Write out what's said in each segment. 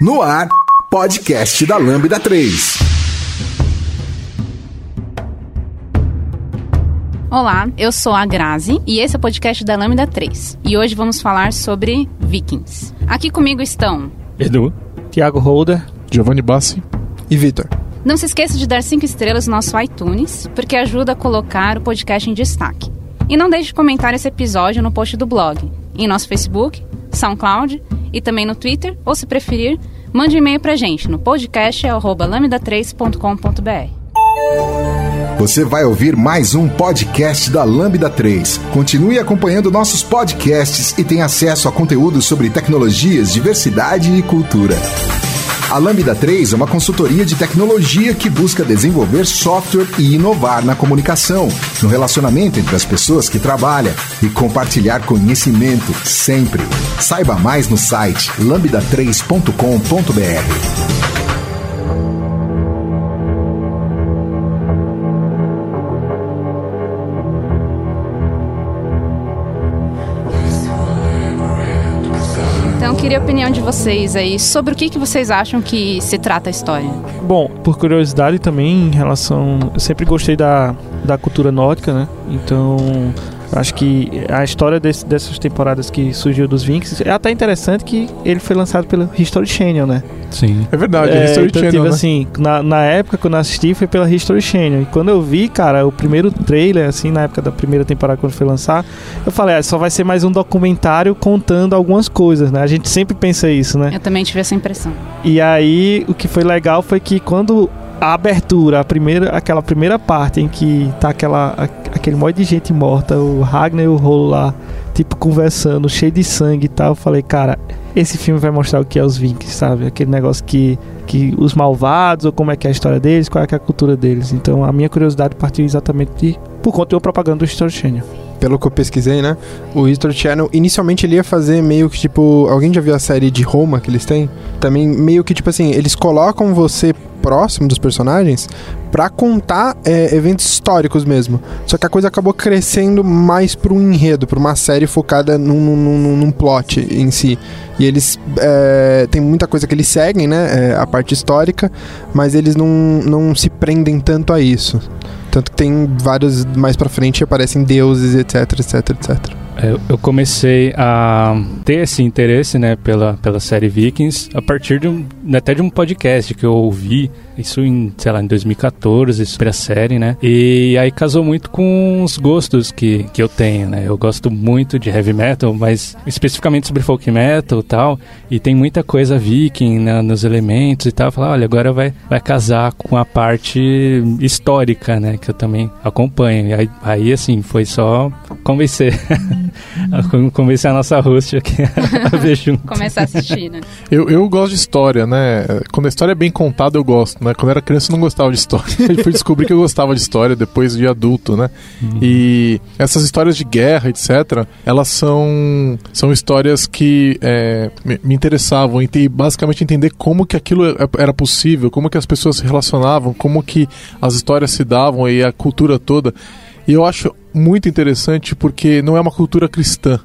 No ar, podcast da Lambda 3. Olá, eu sou a Grazi e esse é o podcast da Lambda 3. E hoje vamos falar sobre Vikings. Aqui comigo estão Edu, Thiago Holder, Giovanni Bassi e Vitor. Não se esqueça de dar 5 estrelas no nosso iTunes, porque ajuda a colocar o podcast em destaque. E não deixe de comentar esse episódio no post do blog, em nosso Facebook, SoundCloud e também no Twitter, ou se preferir, mande um e-mail pra gente no podcast@lambda3.com.br. Você vai ouvir mais um podcast da Lambda 3. Continue acompanhando nossos podcasts e tenha acesso a conteúdos sobre tecnologias, diversidade e cultura. A Lambda 3 é uma consultoria de tecnologia que busca desenvolver software e inovar na comunicação, no relacionamento entre as pessoas que trabalham e compartilhar conhecimento sempre. Saiba mais no site lambda3.com.br. queria a opinião de vocês aí sobre o que, que vocês acham que se trata a história. Bom, por curiosidade também, em relação. Eu sempre gostei da, da cultura nórdica, né? Então, acho que a história desse, dessas temporadas que surgiu dos Vikings é até interessante que ele foi lançado pelo History Channel, né? Sim. É verdade, é, History então, Channel. Tipo né? assim, na, na época quando eu assisti foi pela History Channel. E quando eu vi, cara, o primeiro trailer, assim, na época da primeira temporada quando foi lançar, eu falei, ah, só vai ser mais um documentário contando algumas coisas, né? A gente sempre pensa isso, né? Eu também tive essa impressão. E aí, o que foi legal foi que quando a abertura, a primeira, aquela primeira parte em que tá aquela, aquele monte de gente morta, o Ragnar e o Rolo lá, tipo, conversando, cheio de sangue e tal, eu falei, cara, esse filme vai mostrar o que é os Vikings, sabe? Aquele negócio que, que os malvados, ou como é que é a história deles, qual é, é a cultura deles. Então a minha curiosidade partiu exatamente de, por conta uma propaganda do History Channel pelo que eu pesquisei, né? O History Channel, inicialmente ele ia fazer meio que tipo. Alguém já viu a série de Roma que eles têm? Também meio que tipo assim, eles colocam você próximo dos personagens para contar é, eventos históricos mesmo. Só que a coisa acabou crescendo mais para um enredo, para uma série focada num, num, num, plot em si. E eles é, tem muita coisa que eles seguem, né? É, a parte histórica, mas eles não, não se prendem tanto a isso. Tanto que tem vários mais pra frente aparecem deuses, etc, etc, etc. Eu comecei a ter esse interesse, né, pela, pela série Vikings a partir de um, até de um podcast que eu ouvi, isso em, sei lá, em 2014, sobre a série, né, e aí casou muito com os gostos que, que eu tenho, né, eu gosto muito de heavy metal, mas especificamente sobre folk metal e tal, e tem muita coisa viking né, nos elementos e tal, falar, olha, agora vai, vai casar com a parte histórica, né, que eu também acompanho, e aí, aí assim, foi só convencer Convencer a nossa host aqui a ver junto. Começar a assistir, né? Eu, eu gosto de história, né? Quando a história é bem contada, eu gosto, né? Quando eu era criança, eu não gostava de história. Eu fui descobrir que eu gostava de história depois de adulto, né? Uhum. E essas histórias de guerra, etc., elas são, são histórias que é, me, me, interessavam e basicamente entender como que aquilo é, era possível, como que as pessoas se relacionavam, como que as histórias se davam e a cultura toda. E eu acho muito interessante porque não é uma cultura cristã,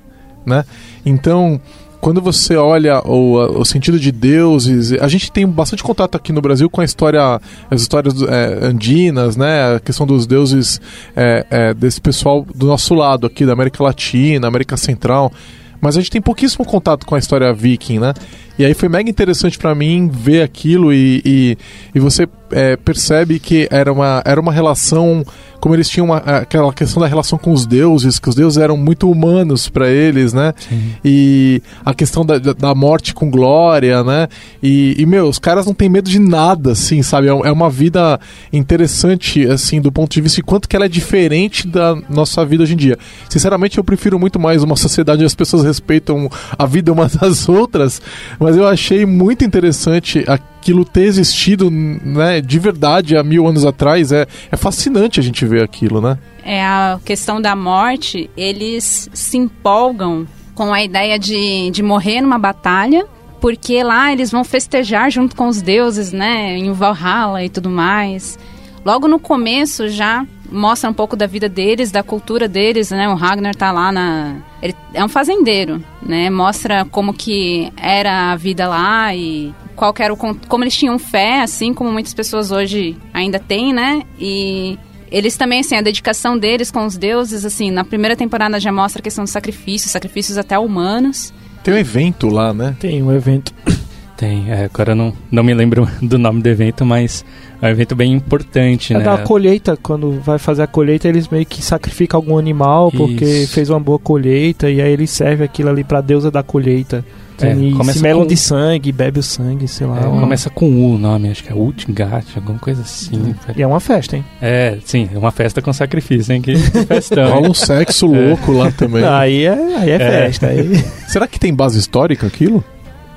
né? Então, quando você olha o, o sentido de deuses, a gente tem bastante contato aqui no Brasil com a história, as histórias é, andinas, né? A questão dos deuses é, é, desse pessoal do nosso lado aqui, da América Latina, América Central. Mas a gente tem pouquíssimo contato com a história viking, né? E aí foi mega interessante para mim ver aquilo e, e, e você é, percebe que era uma, era uma relação como eles tinham uma, aquela questão da relação com os deuses, que os deuses eram muito humanos para eles, né? Sim. E a questão da, da morte com glória, né? E, e, meu, os caras não têm medo de nada, assim, sabe? É, é uma vida interessante, assim, do ponto de vista de quanto que ela é diferente da nossa vida hoje em dia. Sinceramente, eu prefiro muito mais uma sociedade onde as pessoas respeitam a vida umas das outras, mas eu achei muito interessante a aquilo ter existido, né, de verdade há mil anos atrás, é, é fascinante a gente ver aquilo, né? É a questão da morte, eles se empolgam com a ideia de, de morrer numa batalha, porque lá eles vão festejar junto com os deuses, né, em Valhalla e tudo mais. Logo no começo já mostra um pouco da vida deles, da cultura deles, né? O Ragnar tá lá na ele é um fazendeiro, né? Mostra como que era a vida lá e qual que era o como eles tinham fé, assim como muitas pessoas hoje ainda têm, né? E eles também, assim, a dedicação deles com os deuses, assim, na primeira temporada já mostra a questão dos sacrifícios, sacrifícios até humanos. Tem um evento lá, né? Tem um evento. Tem, é, agora não, não me lembro do nome do evento, mas é um evento bem importante, é né? da colheita, quando vai fazer a colheita, eles meio que sacrificam algum animal porque Isso. fez uma boa colheita e aí eles servem aquilo ali pra deusa da colheita. É, e começa se melam com- de sangue, bebe o sangue, sei lá. É, uma- começa com U o nome, acho que é Utgat, alguma coisa assim. E é uma festa, hein? É, sim, é uma festa com sacrifício, hein? Que festão. Rola um sexo louco lá também. Aí é, aí é, É. festa. Aí... Será que tem base histórica aquilo?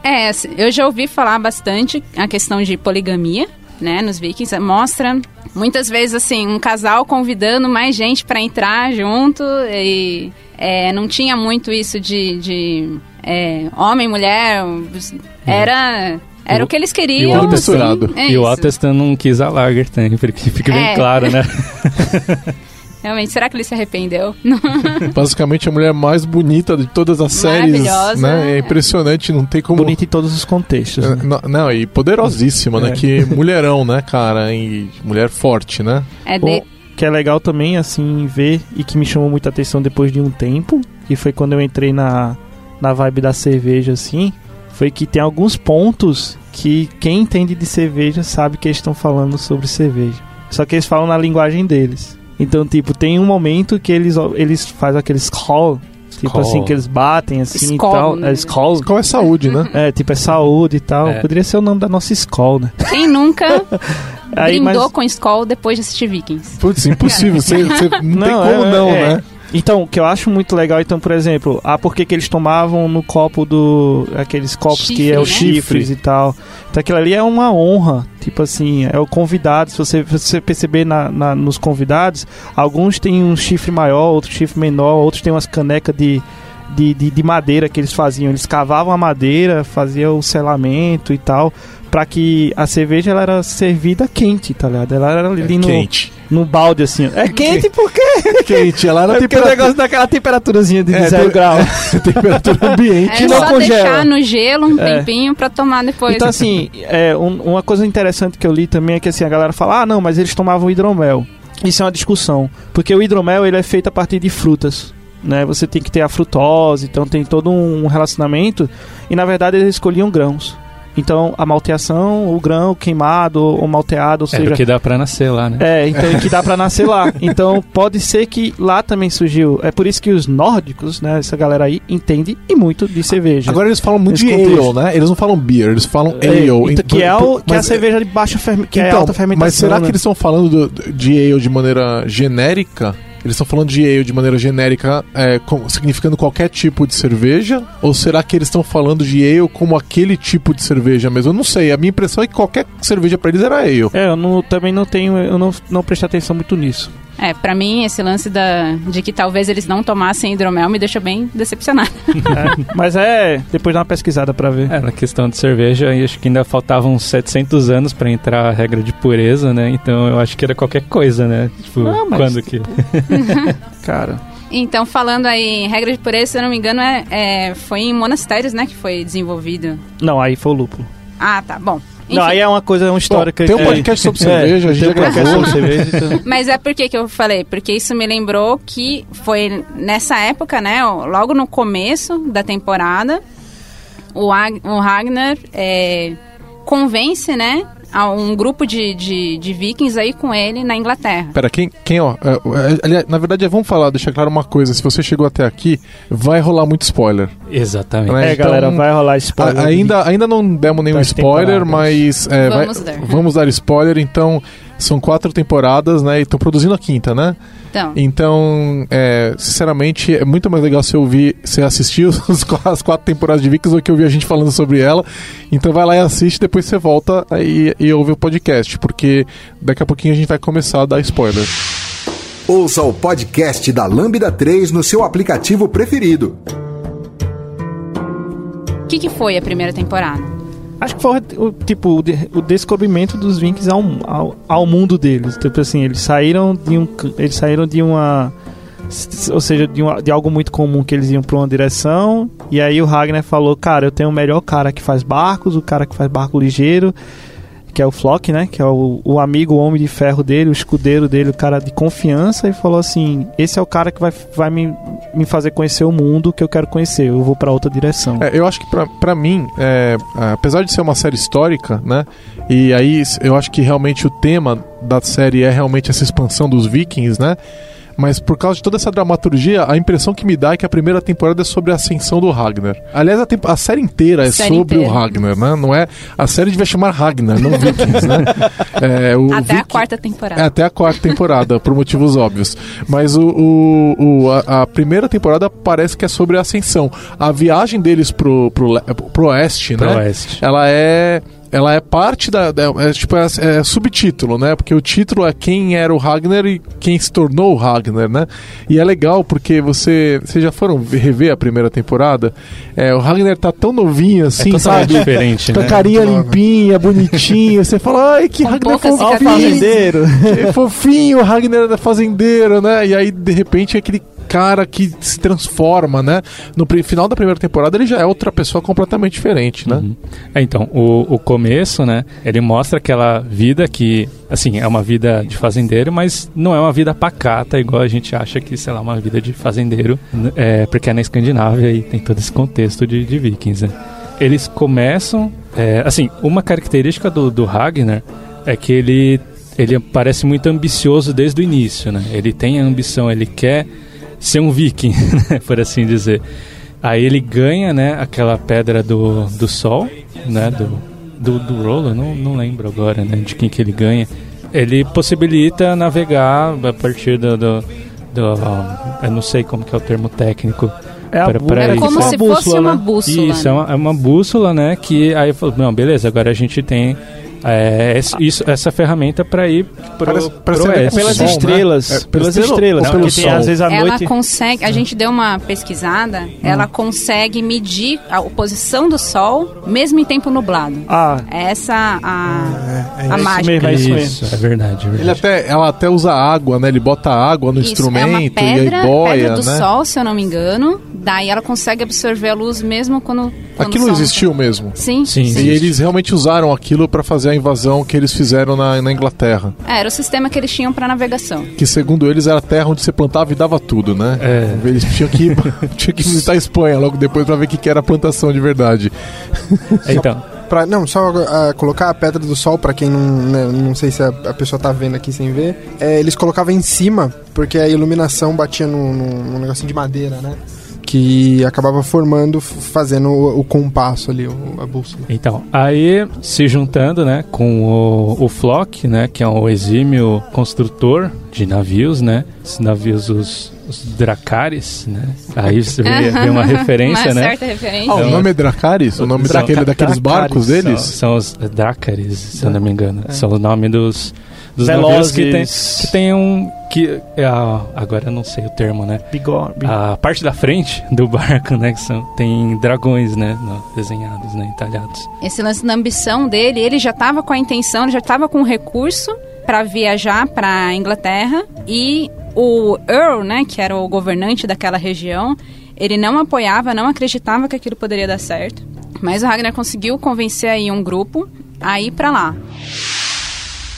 É, eu já ouvi falar bastante a questão de poligamia, né, nos Vikings. Mostra muitas vezes assim um casal convidando mais gente para entrar junto e é, não tinha muito isso de, de é, homem, mulher, era era o que eles queriam. E o assim, misturado. é e o. Atestan não quis a Lager também, porque fica bem É. claro, né? Realmente, será que ele se arrependeu? Basicamente a mulher mais bonita de todas as séries. Maravilhosa. Né? É impressionante, não tem como. Bonito em todos os contextos. É, né? Não, não, e poderosíssima, né? É. Que mulherão, né, cara? E mulher forte, né? É de... que é legal também, assim, ver e que me chamou muita atenção depois de um tempo, que foi quando eu entrei na, na vibe da cerveja, assim, foi que tem alguns pontos que quem entende de cerveja sabe que eles estão falando sobre cerveja. Só que eles falam na linguagem deles. Então, tipo, tem um momento que eles, eles fazem aqueles call, tipo Call. assim, que eles batem assim Skol, e tal. né? É, é saúde, né? É, tipo, é saúde e tal. É. Poderia ser o nome da nossa escola, né? Quem nunca Aí, brindou mas- com Skol depois de assistir Vikings? Putz, impossível. Você, você não, tem Não, como é, não, é. né? Então, o que eu acho muito legal, então, por exemplo, ah, por que que eles tomavam no copo do. aqueles copos que Chifre, é os né? chifres e tal. Então aquilo ali é uma honra. Tipo assim, é o convidado. Se você, se você perceber na, na- nos convidados, alguns têm um chifre maior, outro chifre menor, outros têm umas canecas de. De, de, de madeira que eles faziam, eles cavavam a madeira, faziam o selamento e tal, pra que a cerveja ela era servida quente, tá ligado? Ela era ali no, Quente. no balde assim. É quente por quê? Quente. Ela era É porque o temperatura, negócio daquela temperaturazinha de É, zero tem- grau. temperatura ambiente. É não só congela. deixar no gelo um É. tempinho pra tomar depois. Então, assim, é, um- uma coisa interessante que eu li também é que assim, a galera fala, ah, não, mas eles tomavam hidromel. Isso é uma discussão. Porque o hidromel ele é feito a partir de frutas. Né? Você tem que ter a frutose, então tem todo um relacionamento. E na verdade eles escolhiam grãos. Então a malteação, o grão queimado ou malteado, ou É seja, porque dá pra nascer lá, né? É, então que dá pra nascer lá. Então pode ser que lá também surgiu. É por isso que os nórdicos, né, essa galera aí entende e muito de cerveja. Agora eles falam muito Nesse de contexto. ale, né? Eles não falam beer, eles falam É, ale. então, Então, que é, o, que é a mas- cerveja de baixa ferme, que é Então, alta fermentação. Mas será né? que eles estão falando do- de ale de maneira genérica? Eles estão falando de ale de maneira genérica, é, com- significando qualquer tipo de cerveja? Ou será que eles estão falando de ale como aquele tipo de cerveja mesmo? Eu não sei. A minha impressão é que qualquer cerveja pra eles era ale. É, eu não- também não tenho, eu não, não prestei atenção muito nisso. É, pra mim, esse lance da, de que talvez eles não tomassem hidromel me deixa bem decepcionada. É, mas é, depois dá uma pesquisada pra ver. É, na questão de cerveja, acho que ainda faltavam 700 anos pra entrar a regra de pureza, né? Então eu acho que era qualquer coisa, né? Tipo, Não, mas- quando que... Cara, Então, falando aí em regra de pureza, se eu não me engano, é, é- foi em monastérios, né, que foi desenvolvido. não, aí foi o lúpulo. Ah, tá, bom. Não, Enfim, aí é uma coisa, uma história Bom, que tem um é- podcast sobre é, cerveja, a gente tem já gravou. sobre cerveja, então- Mas é por que eu falei? Porque isso me lembrou que foi nessa época, né, logo no começo da temporada, o, Ag- o Ragnar é, convence, né, a um grupo de, de, de vikings aí com ele na Inglaterra. Pera, quem, quem ó, é, é, aliás, na verdade, é, vamos falar, deixar claro uma coisa. Se você chegou até aqui, vai rolar muito spoiler. Exatamente. Né? É, Então, galera, vai rolar spoiler. A- ainda, ainda não demos nenhum Das spoiler, temporadas. mas é, vai- Vamos dar. vamos dar spoiler. Então, são quatro temporadas, né? E estão produzindo a quinta, né? Então, Então, é, sinceramente, é muito mais legal você ouvir, você assistir os, as quatro temporadas de Vikings do que ouvir a gente falando sobre ela. Então vai lá e assiste, depois você volta e, e ouve o podcast, porque daqui a pouquinho a gente vai começar a dar spoiler. Ouça o podcast da Lambda 3 no seu aplicativo preferido. o que, que foi a primeira temporada? Acho que foi o tipo o, de- o descobrimento dos Vikings ao, ao, ao mundo deles. Tipo assim, eles saíram de um eles saíram de uma ou seja, de, uma- de algo muito comum que eles iam para uma direção, e aí o Ragnar falou: "Cara, eu tenho o melhor cara que faz barcos, o cara que faz barco ligeiro, que é o Flock, né? Que é o, o amigo, o homem de ferro dele, o escudeiro dele, o cara de confiança, e falou assim: Esse é o cara que vai, vai me, me fazer conhecer o mundo que eu quero conhecer, eu vou pra outra direção. É, eu acho que pra mim, é, apesar de ser uma série histórica, né? E aí eu acho que realmente o tema da série é realmente essa expansão dos vikings, né? Mas por causa de toda essa dramaturgia, a impressão que me dá é que a primeira temporada é sobre a ascensão do Ragnar. Aliás, a, a série inteira é Série sobre o inteira. Ragnar, né? Não é a série devia chamar Ragnar, não Vikings, né? É, o Até a quarta é, temporada. até a quarta temporada, por motivos óbvios. Mas o, o- o- a, a primeira temporada parece que é sobre a ascensão. A viagem deles pro, pro, pro oeste, Pro né? oeste. Ela é. Ela é parte da. da- é, tipo, é, é subtítulo, né? Porque o título é quem era o Ragnar e quem se tornou o Ragnar, né? E é legal porque você. Vocês já foram ver- rever a primeira temporada? É, o Ragnar tá tão novinho assim, é sabe? diferente, Com a né? carinha limpinha, bonitinha. Você fala, ai, que Com Ragnar poucas fofinho. cicatrizes. É fofinho, o Ragnar é fazendeiro, né? E aí, de repente, é aquele cara que se transforma, né? No final da primeira temporada, ele já é outra pessoa completamente diferente, né? Uhum. É, então, o, o começo, né? Ele mostra aquela vida que, assim, é uma vida de fazendeiro, mas não é uma vida pacata, igual a gente acha que, sei lá, uma vida de fazendeiro, n- é, porque é na Escandinávia e tem todo esse contexto de, de vikings, né? Eles começam, é, assim, uma característica do, do Ragnar é que ele, ele parece muito ambicioso desde o início, né? Ele tem a ambição, ele quer ser um viking, né, por assim dizer. Aí ele ganha, né, aquela pedra do, do sol, né, do, do, do Rolo, não, não lembro agora, né, de quem que ele ganha. Ele possibilita navegar a partir do... do, do eu não sei como que é o termo técnico. É Pra- pra Era isso. como se fosse uma bússola. Isso, é né? uma, é uma bússola, né, que aí falou, não, beleza, agora a gente tem é, isso, essa ferramenta para ir pro, Parece- parece pro até oeste. pelas Sol, né? estrelas, É, pelas pelo- estrelas, pelo porque tem sol. às vezes à Ela noite consegue, a gente deu uma pesquisada, Hum. ela consegue medir a posição do Sol mesmo em tempo nublado. Ah, Essa a, É, é a isso mágica. mesmo, é isso mesmo. Isso, é verdade, é verdade. Ele até, ela até usa água, né? Ele bota água no Isso, instrumento é uma e pedra, aí boia, pedra do né? Sol, se eu não me engano. Daí ela consegue absorver a luz mesmo quando, quando Aquilo existiu mesmo. Sim, Sim. E eles realmente usaram aquilo pra fazer a invasão que eles fizeram na, na Inglaterra. É, era o sistema que eles tinham para navegação. Que segundo eles era a terra onde você plantava e dava tudo, né? É. Eles tinham que, tinham que visitar a Espanha logo depois pra ver o que, que era a plantação de verdade. Então, Pra, não, só ah, colocar a pedra do sol, pra quem não, né, não sei se a, a pessoa tá vendo aqui sem ver, é, eles colocavam em cima, porque a iluminação batia num, num, num negocinho de madeira, né? Que acabava formando, fazendo o, o compasso ali, o- a bússola. Então, aí se juntando, né, com o, o Flock, né, que é um exímio construtor de navios, né, os navios, os, os Dracares, né, aí você vê, vê uma referência, uma né, certa referência. Ah, o nome é Dracaris? O nome Draca- daquele, daqueles barcos Dracarys, deles? são, são os Dracares, se eu não me engano, são o nome dos, dos navios que tem, que tem um, que, é a- agora eu não sei o termo, né, bigor, bi- a parte da frente do barco, né, que são, tem dragões, né, desenhados, né, entalhados. Esse lance da ambição dele, ele já estava com a intenção, ele já estava com o recurso para viajar para Inglaterra e o Earl, né, que era o governante daquela região, ele não apoiava, não acreditava que aquilo poderia dar certo. Mas o Ragnar conseguiu convencer aí um grupo a ir para lá.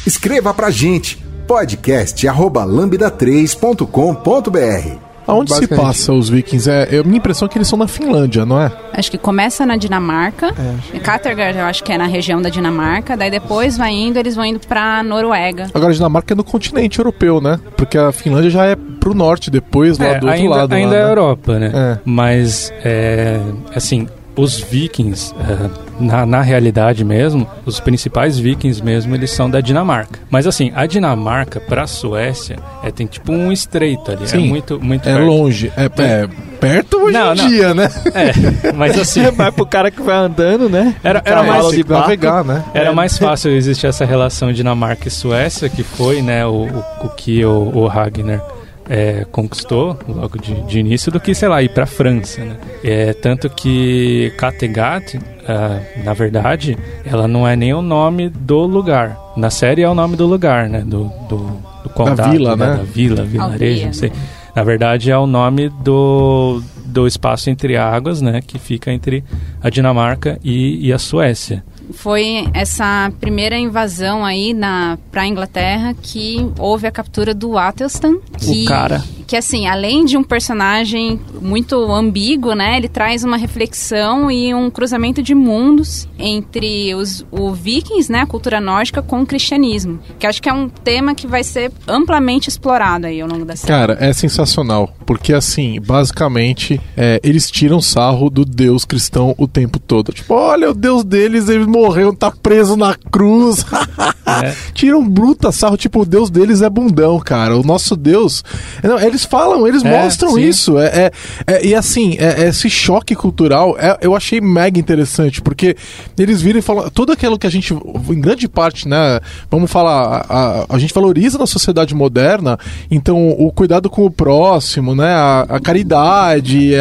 Escreva pra gente podcast arroba lambda3.com.br Aonde se passa os vikings? É, é a minha impressão é que eles são na Finlândia, não é? Acho que começa na Dinamarca. É, Kattegat, eu acho que é na região da Dinamarca. Daí depois vai indo, eles vão indo pra Noruega. Agora a Dinamarca é no continente europeu, né? Porque a Finlândia já é pro norte depois, lá É, do outro ainda, lado. ainda lá, é né? Europa, né? É. Mas, é, assim, os vikings, é, na, na realidade mesmo, os principais vikings mesmo, eles são da Dinamarca. Mas, assim, a Dinamarca pra Suécia é, tem tipo um estreito ali. Sim. É muito, muito É perto. longe. É, é perto hoje Não, em não. dia, né? É, mas assim, Vai pro cara que vai andando, né? era, era Cavalo mais... de navegar, né? Era mais fácil existir essa relação Dinamarca e Suécia, que foi, né, o, o, o que o, o Ragnar é, conquistou logo de, de, início do que, sei lá, ir para a França. Né? É, tanto que Kattegat, uh, na verdade, ela não é nem o nome do lugar. Na série é o nome do lugar, né? Do, do, do condado, da vila, né? né? Da vila, vilarejo, não sei. Na verdade, é o nome do, do espaço entre águas, né? Que fica entre a Dinamarca e, e a Suécia foi essa primeira invasão aí na para Inglaterra que houve a captura do Atelstan, que o cara que assim, além de um personagem muito ambíguo, né, ele traz uma reflexão e um cruzamento de mundos entre os o vikings, né, a cultura nórdica com o cristianismo, que acho que é um tema que vai ser amplamente explorado aí ao longo da série. Cara, é sensacional, porque assim, basicamente, é, eles tiram sarro do Deus cristão o tempo todo. Tipo, olha, o Deus deles, ele morreu, tá preso na cruz. é. Tiram bruta sarro, tipo, o Deus deles é bundão, cara. O nosso Deus, não, eles eles falam, eles é, mostram sim. isso. É, é, é, e assim, é, é esse choque cultural eu achei mega interessante, porque eles viram e falam. Tudo aquilo que a gente, em grande parte, né? Vamos falar, a, a, a gente valoriza na sociedade moderna, então o cuidado com o próximo, né? A, a caridade,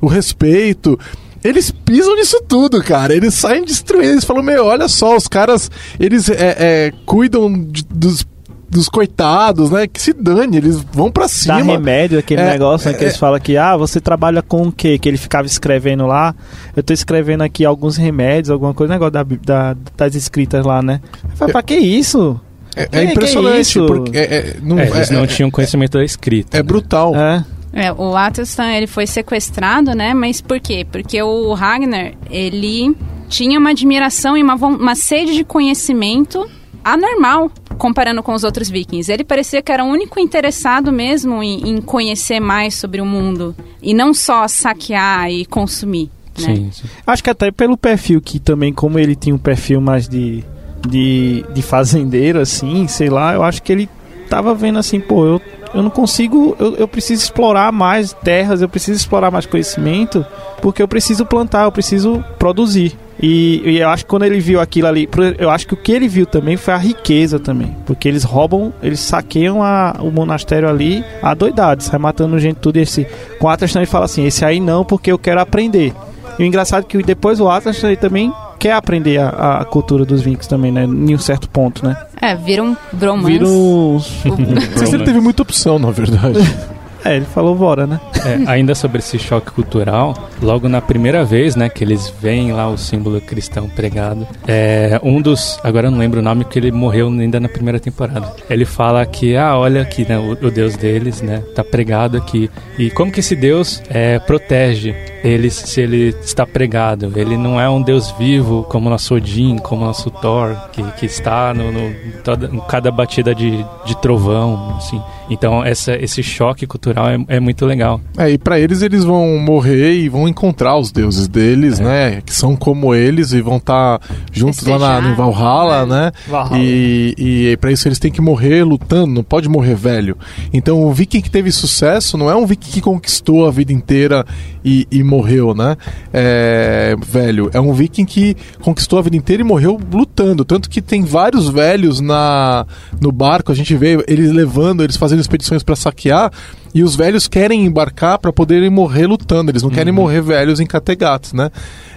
o respeito eles pisam nisso tudo, cara. Eles saem destruindo. Eles falam, meu, olha só, os caras, eles é, é, cuidam de, dos dos coitados, né? Que se dane, eles vão para cima. Dá remédio, aquele é, negócio né, que é, eles falam que, ah, você trabalha com o quê? Que ele ficava escrevendo lá. Eu tô escrevendo aqui alguns remédios, alguma coisa, negócio da, da das escritas lá, né? Falo, pra que isso? É, é impressionante, porque é, é, não, eles não tinham conhecimento da escrita. É né? brutal. É, o Atelstan, ele foi sequestrado, né? Mas por quê? Porque o Ragnar, ele tinha uma admiração e uma, uma sede de conhecimento anormal comparando com os outros vikings. Ele parecia que era o único interessado mesmo em, em conhecer mais sobre o mundo e não só saquear e consumir. Né? Sim, sim. Acho que até pelo perfil que também, como ele tinha um perfil mais de, de, de fazendeiro, assim, sei lá, eu acho que ele tava vendo assim, pô, eu, eu não consigo, eu, eu preciso explorar mais terras, eu preciso explorar mais conhecimento, porque eu preciso plantar, eu preciso produzir. E, e, eu acho que quando ele viu aquilo ali, eu acho que o que ele viu também foi a riqueza também. Porque eles roubam, eles saqueiam a, o monastério ali a doidade, sai matando gente tudo. E esse, com o Atlas ele fala assim: esse aí não, porque eu quero aprender. E o engraçado é que depois o Atlas ele também quer aprender a, a cultura dos Vinks também, né? Em um certo ponto, né? É, viram bromance. Viram. Não sei se ele teve muita opção, na verdade. É, ele falou bora, né? É, ainda sobre esse choque cultural, logo na primeira vez, né, que eles veem lá o símbolo cristão pregado, é, um dos, agora eu não lembro o nome, porque ele morreu ainda na primeira temporada. Ele fala que, ah, olha aqui, né, o, o Deus deles, né, tá pregado aqui. E como que esse Deus é, protege eles se ele está pregado? Ele não é um Deus vivo como nosso Odin, como nosso Thor, que, que está no, no toda, em cada batida de, de trovão, assim. Então essa, esse choque cultural é, é muito legal. É, e para eles eles vão morrer e vão encontrar os deuses deles, é. né? Que são como eles e vão estar tá juntos lá na, no Valhalla, é. né? Valhalla. E, e para isso eles têm que morrer lutando, não pode morrer velho. Então o viking que teve sucesso não é um viking que conquistou a vida inteira e, e morreu, né? É, velho, é um viking que conquistou a vida inteira e morreu lutando. Tanto que tem vários velhos na no barco, a gente vê eles levando, eles fazendo expedições para saquear e os velhos querem embarcar para poderem morrer lutando, eles não uhum. querem morrer velhos em categatos, né?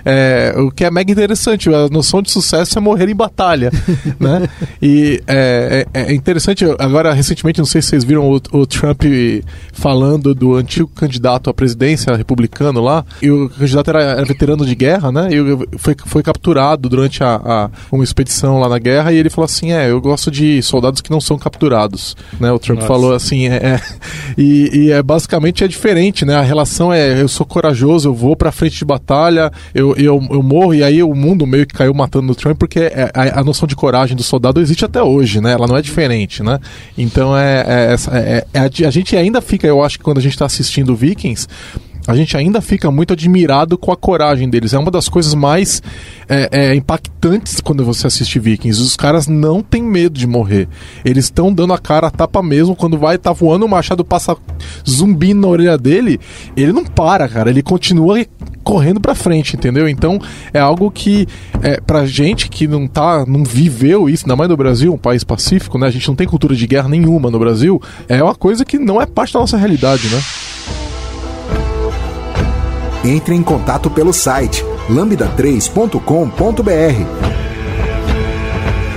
É, o que é mega interessante, a noção de sucesso é morrer em batalha, né? E é, é, é, interessante, agora recentemente, não sei se vocês viram o, o, Trump falando do antigo candidato à presidência republicano lá, e o candidato era, era veterano de guerra, né? E foi, foi capturado durante a, a, uma expedição lá na guerra, e ele falou assim, é, eu gosto de soldados que não são capturados, né? O Trump Nossa. falou assim, é, é e, é basicamente é diferente, né? A relação é, eu sou corajoso, eu vou pra frente de batalha, eu eu, eu, morro e aí o mundo meio que caiu matando o Trump porque é, a, a, noção de coragem do soldado existe até hoje, né? Ela não é diferente, né? Então é, é, é, é a, a, gente ainda fica, eu acho que quando a gente está assistindo Vikings a gente ainda fica muito admirado com a coragem deles. É uma das coisas mais é, é, impactantes quando você assiste Vikings. Os caras não têm medo de morrer. Eles estão dando a cara a tapa mesmo. Quando vai, tá voando, o machado passa zumbi na orelha dele. Ele não para, cara. Ele continua correndo pra frente, entendeu? Então é algo que, é, pra gente que não tá, não viveu isso, ainda mais no Brasil, um país pacífico, né? A gente não tem cultura de guerra nenhuma no Brasil. É uma coisa que não é parte da nossa realidade, né? Entre em contato pelo site lambda3.com.br.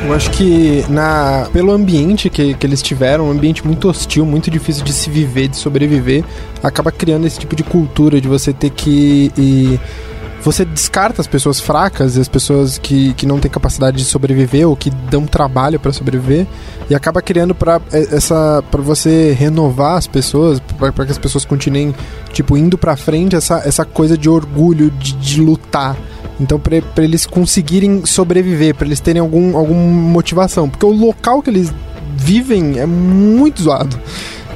Eu acho que na, pelo ambiente que, que eles tiveram, um ambiente muito hostil, muito difícil de se viver, de sobreviver, acaba criando esse tipo de cultura de você ter que. E, você descarta as pessoas fracas e as pessoas que, que não têm capacidade de sobreviver ou que dão trabalho para sobreviver e acaba criando para essa para você renovar as pessoas para que as pessoas continuem tipo indo para frente essa, essa coisa de orgulho de, de lutar então, para eles conseguirem sobreviver, para eles terem algum, alguma motivação. Porque o local que eles vivem é muito zoado.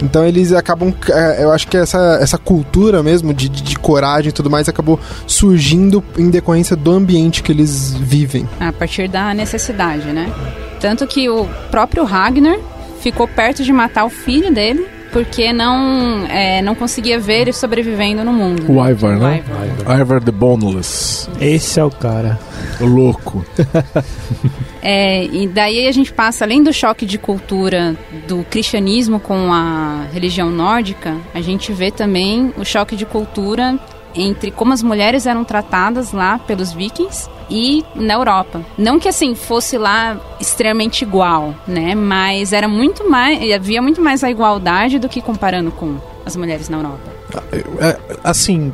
Então eles acabam. É, eu acho que essa, essa cultura mesmo de, de, de, coragem e tudo mais acabou surgindo em decorrência do ambiente que eles vivem. A partir da necessidade, né? Tanto que o próprio Ragnar ficou perto de matar o filho dele porque não, é, não conseguia ver ele sobrevivendo no mundo. O né? Ivar, né? Ivar. Ivar the Boneless. Esse é o cara. O louco. é, e daí a gente passa, além do choque de cultura do cristianismo com a religião nórdica, a gente vê também o choque de cultura entre como as mulheres eram tratadas lá pelos vikings e na Europa. Não que assim fosse lá extremamente igual, né? Mas era muito mais, havia muito mais a igualdade do que comparando com as mulheres na Europa. É, assim,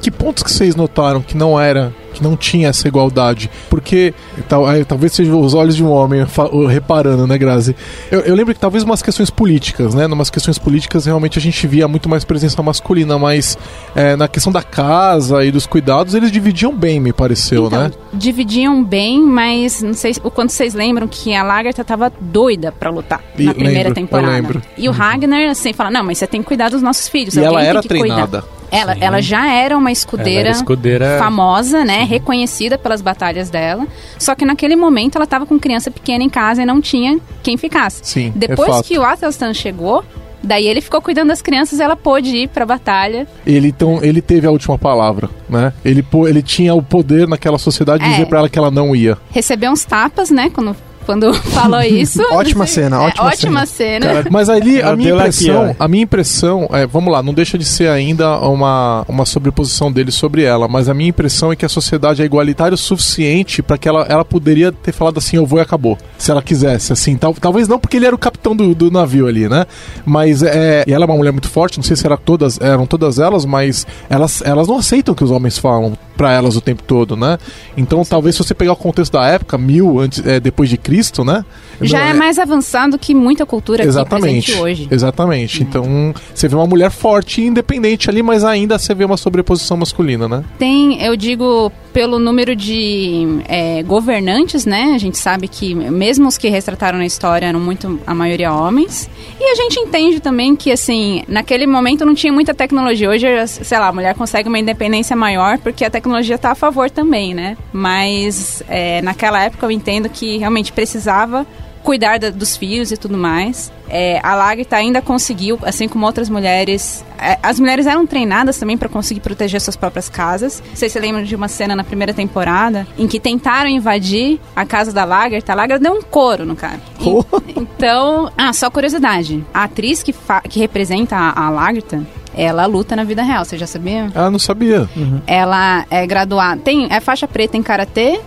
que pontos que vocês notaram que não era que não tinha essa igualdade. Porque tal, aí, talvez seja os olhos de um homem reparando, né, Grazi? Eu, eu, lembro que talvez umas questões políticas, né? Numas questões políticas realmente a gente via muito mais presença masculina, mas é, na questão da casa e dos cuidados, eles dividiam bem, me pareceu, então, né? Dividiam bem, mas não sei o quanto vocês lembram que a Lagertha tava doida para lutar e, na primeira lembro, temporada. E o Ragnar, assim, fala: Não, mas você tem que cuidar dos nossos filhos. E ela era treinada. Cuidar. Ela, ela já era uma escudeira, era escudeira, famosa, né? Reconhecida pelas batalhas dela. Só que naquele momento ela estava com criança pequena em casa e não tinha quem ficasse. Sim, é Depois é que o Athelstan chegou, Daí ele ficou cuidando das crianças e ela pôde ir pra batalha. Ele, então, ele teve a última palavra, né? Ele, ele tinha o poder naquela sociedade de é, dizer pra ela que ela não ia. Recebeu uns tapas, né? Quando quando falou isso. ótima cena, ótima, é, ótima cena. cena. mas ali a minha impressão, aqui, a minha impressão, é, vamos lá, não deixa de ser ainda uma, uma sobreposição dele sobre ela, mas a minha impressão é que a sociedade é igualitária o suficiente para que ela, ela poderia ter falado assim, eu vou e acabou, se ela quisesse, assim, tal, talvez não porque ele era o capitão do, do navio ali, né? Mas é, e ela é uma mulher muito forte, não sei se era todas, eram todas elas, mas elas, elas não aceitam que os homens falam para elas o tempo todo, né? Então, Sim. talvez se você pegar o contexto da época, mil antes, é, depois de Cristo, né? Já é, é mais avançado que muita cultura exatamente, hoje. Exatamente. É. Então, você vê uma mulher forte e independente ali, mas ainda você vê uma sobreposição masculina, né? Tem, eu digo, pelo número de é, governantes, né? A gente sabe que mesmo os que retrataram na história eram muito, a maioria homens. E a gente entende também que, assim, naquele momento não tinha muita tecnologia. Hoje, sei lá, a mulher consegue uma independência maior porque a tecnologia está a favor também, né? Mas é, naquela época eu entendo que realmente precisava cuidar da, dos filhos e tudo mais. É, a Lagertha ainda conseguiu, assim como outras mulheres. É, as mulheres eram treinadas também para conseguir proteger suas próprias casas. Não sei se você lembra de uma cena na primeira temporada em que tentaram invadir a casa da Lagertha. A Lagertha deu um couro no cara. Oh. E, então, ah, só curiosidade. A atriz que, que representa a, a Lagertha, ela luta na vida real, você já sabia? Ah, não sabia. Uhum. Ela é graduada, tem é faixa preta em karatê,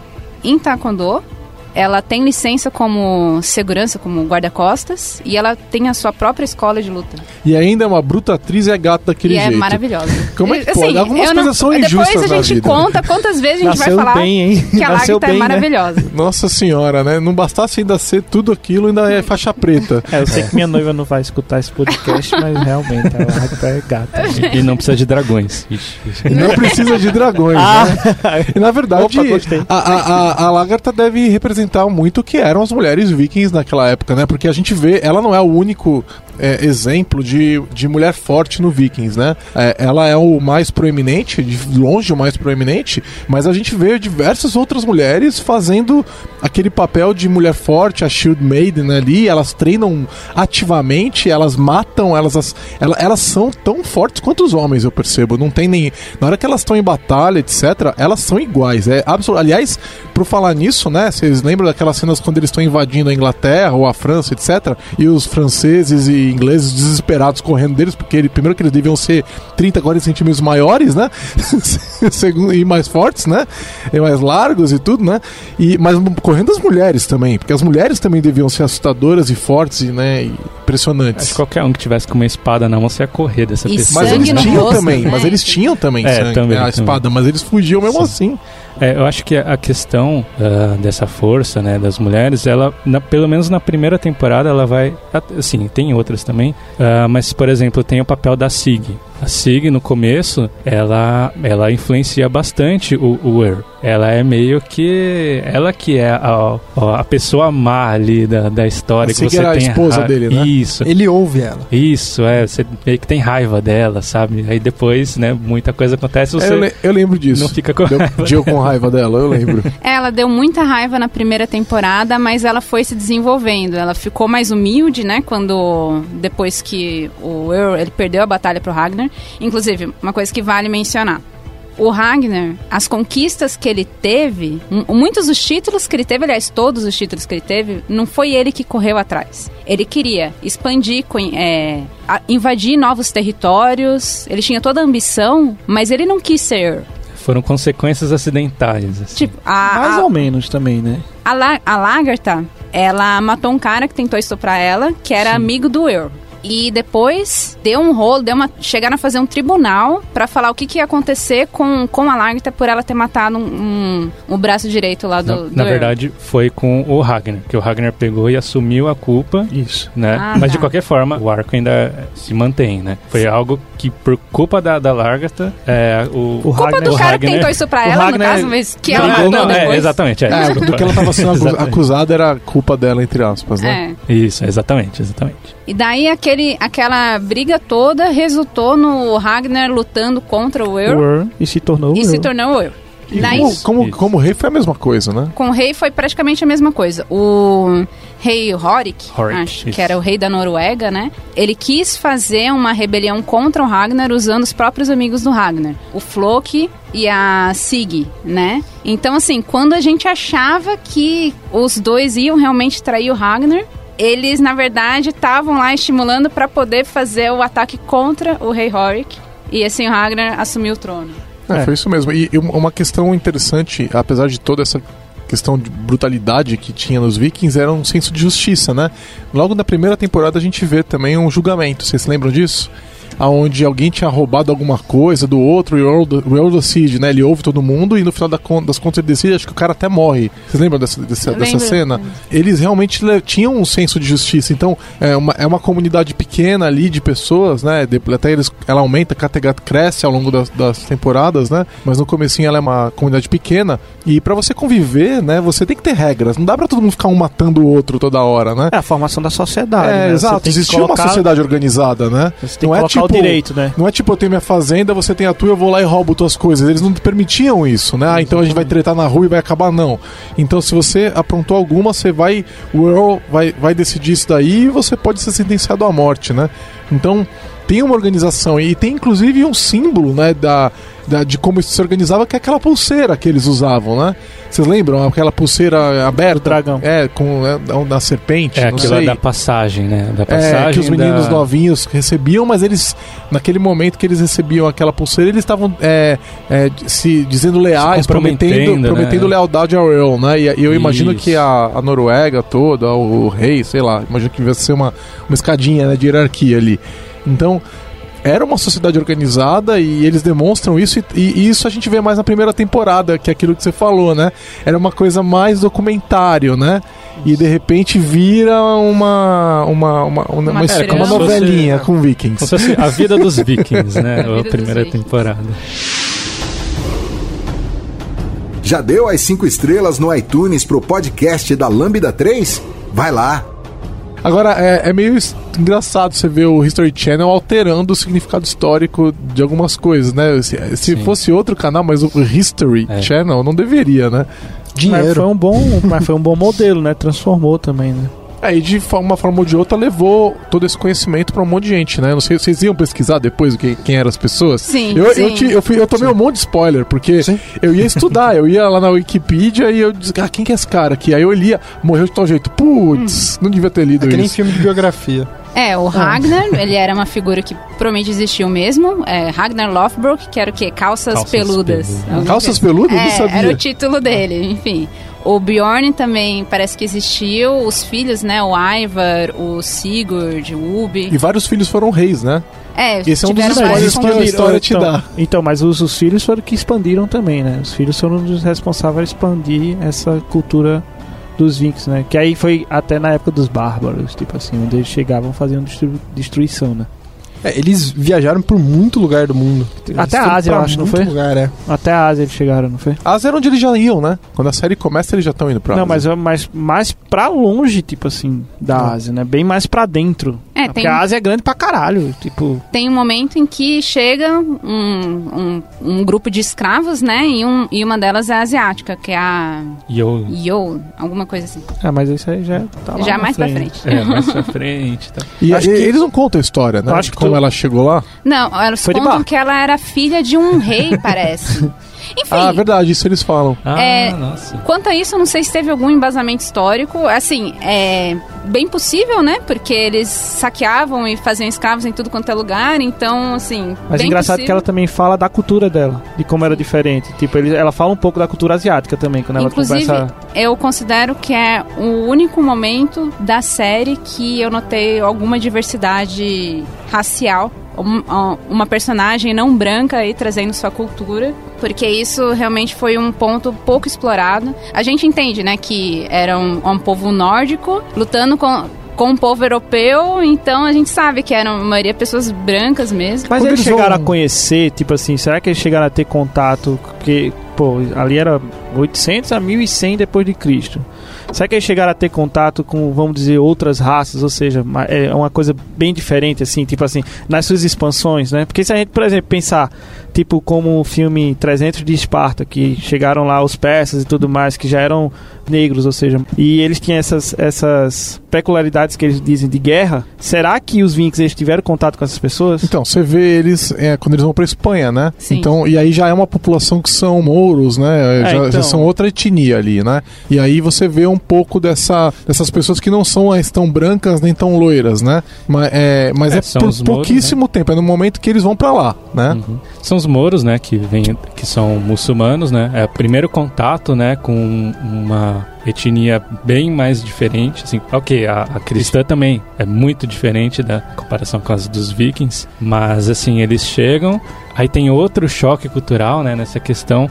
em taekwondo ela tem licença como segurança, como guarda-costas, e ela tem a sua própria escola de luta. E ainda é uma bruta atriz e é gata daquele e é jeito. é maravilhosa. Como é que assim, pode? Algumas coisas não, são injustas Depois a gente conta quantas vezes a gente Nasceu vai falar bem, hein? que a Lagertha é né? maravilhosa. Né? Nossa senhora, né? Não bastasse ainda ser tudo aquilo, ainda é faixa preta. É, eu sei que minha noiva não vai escutar esse podcast, mas realmente a Lagertha é gata. E não precisa de dragões. Ixi, ixi. Não precisa de dragões, ah. né? E na verdade, Opa, a, a, a, a Lagertha deve representar representar muito o que eram as mulheres vikings naquela época, né? Porque a gente vê, ela não é o único é, exemplo de, de mulher forte no Vikings, né? É, ela é o mais proeminente, de longe o mais proeminente, mas a gente vê diversas outras mulheres fazendo aquele papel de mulher forte, a Shield Maiden ali, elas treinam ativamente, elas matam, elas, elas, elas são tão fortes quanto os homens, eu percebo. Não tem nem. Na hora que elas estão em batalha, etc., elas são iguais. É absoluto. Aliás, por falar nisso, né? Vocês lembram daquelas cenas quando eles estão invadindo a Inglaterra ou a França, etc., e os franceses e ingleses desesperados correndo deles, porque ele, primeiro que eles deviam ser 30, 40 centímetros maiores, né? e mais fortes, né? E mais largos e tudo, né? E, mas correndo as mulheres também, porque as mulheres também deviam ser assustadoras e fortes, né? E impressionantes. Acho que qualquer um que tivesse com uma espada na mão, você ia correr dessa E pessoa. Mas eles tinham rosto, também, né? mas eles tinham também É, sangue, também, né, a também. espada, mas eles fugiam mesmo assim. É, eu acho que a questão ah, dessa força, né, das mulheres, ela, na- pelo menos na primeira temporada, ela vai, assim, tem outras também, ah, mas por exemplo, tem o papel da Sig. A Sig no começo, ela, ela influencia bastante o, o Er. Ela é meio que, ela que é a, a pessoa má ali da, da história A que Sig você era a tem esposa ra- dele, né? Isso. Ele ouve ela. Isso, é, você meio que tem raiva dela, sabe? Aí depois, né, muita coisa acontece, você É, eu, le- eu lembro disso. não fica com Deu, raiva. Jill com raiva dela, eu lembro. Ela deu muita raiva na primeira temporada, mas ela foi se desenvolvendo. Ela ficou mais humilde, né? Quando depois que o Earl, ele perdeu a batalha pro Ragnar. Inclusive, uma coisa que vale mencionar. O Ragnar, as conquistas que ele teve, muitos dos títulos que ele teve, aliás, todos os títulos que ele teve, não foi ele que correu atrás. Ele queria expandir, é, invadir novos territórios, ele tinha toda a ambição, mas ele não quis ser Earl. Foram consequências acidentais. assim. Tipo, a, Mais a- ou menos também, né? a, La a Lagarta, ela matou um cara que tentou estuprar ela, que era amigo do Earl. E depois deu um rolo, deu uma, chegaram a fazer um tribunal pra falar o que, que ia acontecer com, com a Lagarta por ela ter matado um, um, o braço direito lá do, Na, do na verdade, foi com o Ragnar, que o Ragnar pegou e assumiu a culpa, Isso. né? Ah, Mas de tá. qualquer forma, o arco ainda se mantém, né? Foi algo que, por culpa da, da Largata, é, o, O Culpa do o cara que Ragnar- tentou estuprar o ela, Ragnar- no caso, mas que ela matou não, é, exatamente. É, É, do que ela estava sendo acusada era culpa dela, entre aspas, né? É. Isso, exatamente, exatamente. E daí aquele, aquela briga toda resultou no Ragnar lutando contra o Earl Ur e se tornou e o se Ur. tornou o Earl. E Daí, como, como, como rei foi a mesma coisa, né? com o rei foi praticamente a mesma coisa. O rei Horik, Horik, acho isso. que era o rei da Noruega, né? Ele quis fazer uma rebelião contra o Ragnar usando os próprios amigos do Ragnar, o Floki e a Sig, né? Então, assim, quando a gente achava que os dois iam realmente trair o Ragnar, eles, na verdade, estavam lá estimulando para poder fazer o ataque contra o rei Horik. E assim o Ragnar assumiu o trono. É, É. foi isso mesmo. E, e uma questão interessante, apesar de toda essa questão de brutalidade que tinha nos Vikings, era um senso de justiça, né? Logo na primeira temporada a gente vê também um julgamento. Vocês se lembram disso? Aonde alguém tinha roubado alguma coisa do outro e o Earl, decide, né? Ele ouve todo mundo e no final das contas ele decide, acho que o cara até morre. Vocês lembram dessa, dessa, dessa cena? Eles realmente tinham um senso de justiça. Então, é uma, é uma comunidade pequena ali de pessoas, né? De- até eles, ela aumenta, cresce ao longo das, das temporadas, né? Mas no comecinho ela é uma comunidade pequena. E pra você conviver, né? Você tem que ter regras. Não dá pra todo mundo ficar um matando o outro toda hora, né? É a formação da sociedade. É, né? Exato. Existia colocar- uma sociedade organizada, né? Você tem Não que é colocar o tipo- direito, né? Não é tipo, eu tenho minha fazenda, você tem a tua, eu vou lá e roubo tuas coisas. Eles não permitiam isso, né? Ah, então a gente vai tretar na rua e vai acabar, não. Então se você aprontou alguma, você vai. O Earl vai, vai decidir isso daí e você pode ser sentenciado à morte, né? Então tem uma organização e tem inclusive um símbolo, né? Da, da- de como isso se organizava, que é aquela pulseira que eles usavam, né? Vocês lembram? Aquela pulseira aberta? O dragão. É, com é, da serpente, É sei. da passagem, né? Da passagem É, que os meninos da... novinhos recebiam, mas eles, naquele momento que eles recebiam aquela pulseira, eles estavam é, é, se dizendo leais, Se prometendo, comprometendo, prometendo né? lealdade ao Earl, né? E, e eu imagino Isso. que a, a Noruega toda, o, rei, sei lá, imagino que devia ser uma, uma escadinha né, de hierarquia ali. Então, era uma sociedade organizada e eles demonstram isso, e, e isso a gente vê mais na primeira temporada, que é aquilo que você falou, né? Era uma coisa mais documentário, né? E de repente vira uma uma, uma, uma, uma, Uma novelinha com Como vikings. se fosse a vida dos vikings, né? A a primeira temporada. Já deu as cinco estrelas no iTunes pro podcast da Lambda 3? Vai lá! Agora, é, é meio engraçado você ver o History Channel alterando o significado histórico de algumas coisas, né? Se, se fosse outro canal, mas o History É. Channel não deveria, né? Mas foi Dinheiro. um bom, mas foi um bom modelo, né? Transformou também, né? Aí, de uma forma ou de outra, levou todo esse conhecimento pra um monte de gente, né? Não sei, vocês iam pesquisar depois o que, quem eram as pessoas? Sim, Eu, sim. eu, te- eu, fui, eu tomei um monte de spoiler, porque Sim. eu ia estudar, eu ia lá na Wikipedia e eu dizia, ah, quem que é esse cara aqui? Aí eu lia, morreu de tal jeito. Putz, não devia ter lido É que nem isso. filme de biografia. É, o Ragnar, ele era uma figura que provavelmente existiu mesmo. É, Ragnar Lothbrok, que era o quê? Calças, Calças peludas. peludas. Calças peludas? Não É, sabia. era o título dele, enfim. O Bjorn também parece que existiu. Os filhos, né? O Ivar, o Sigurd, o Ubi. E vários filhos foram reis, né? É, Esse é um dos spoilers que a história te então, dá. Então, mas os, os filhos foram que expandiram também, né? Os filhos foram os responsáveis por expandir essa cultura dos Vikings, né? Que aí foi até na época dos bárbaros, tipo assim, onde eles chegavam faziam destru- destruição, né? É, eles viajaram por muito lugar do mundo. Eles Até a Ásia, eu acho, não foi? Lugar, é. Até a Ásia eles chegaram, não foi? As era onde eles já iam, né? Quando a série começa, eles já estão indo pra Não, Ásia. mas, mas mais pra longe, tipo assim, da Ah. Ásia, né? Bem mais pra dentro. É, Porque tem, a Ásia é grande pra caralho, tipo... tem um momento em que chega um, um, um grupo de escravos, né? E, um, e uma delas é asiática, que é a eu. Yo, alguma coisa assim. Ah, mas isso aí já tá lá Já na mais pra frente. É, mais pra frente. Tá. E, acho e- que- eles não contam a história, né? Eu acho que como ela chegou lá. Não, elas Foi contam que ela era filha de um rei, parece. Enfim, Ah, verdade, isso eles falam. Ah, É, nossa. Quanto a isso, eu não sei se teve algum embasamento histórico. Assim, é bem possível, né? Porque eles saqueavam e faziam escravos em tudo quanto é lugar. Então, assim. Mas bem engraçado possível. que ela também fala da cultura dela, de como era diferente. Tipo, ele, ela fala um pouco da cultura asiática também, quando ela Inclusive, conversa... eu considero que é o único momento da série que eu notei alguma diversidade racial. Um- um- Uma personagem não branca aí trazendo sua cultura, porque isso realmente foi um ponto pouco explorado. A gente entende, né, que era um, um povo nórdico lutando com, com um povo europeu, então a gente sabe que eram, a maioria, pessoas brancas mesmo. Mas Quando eles chegaram vão- a conhecer, tipo assim, será que eles chegaram a ter contato? Porque, pô, ali era 800 a 1100 depois de Cristo. Será que eles chegaram a ter contato com, vamos dizer, outras raças? Ou seja, é uma coisa bem diferente, assim, tipo assim, nas suas expansões, né? Porque se a gente, por exemplo, pensar, tipo, como o filme 300 de Esparta, que chegaram lá os persas e tudo mais, que já eram negros, ou seja, e eles tinham essas, essas peculiaridades que eles dizem de guerra, será que os Vinks eles tiveram contato com essas pessoas? Então, você vê eles é, quando eles vão pra Espanha, né? Sim. Então, e aí já é uma população que são mouros, né? É, já, já então. são outra etnia ali, né? E aí você vê um pouco dessa, dessas pessoas que não são as tão brancas nem tão loiras, né? Mas é, mas É, é, por os mouros, pouquíssimo tempo, é no momento que eles vão pra lá, né? Uhum. São os mouros, né, que vêm, que são muçulmanos, né? É o primeiro contato, né, com uma etnia bem mais diferente, assim. Ok, a, a cristã também é muito diferente da comparação com as dos vikings, mas assim eles chegam, aí tem outro choque cultural, né, nessa questão.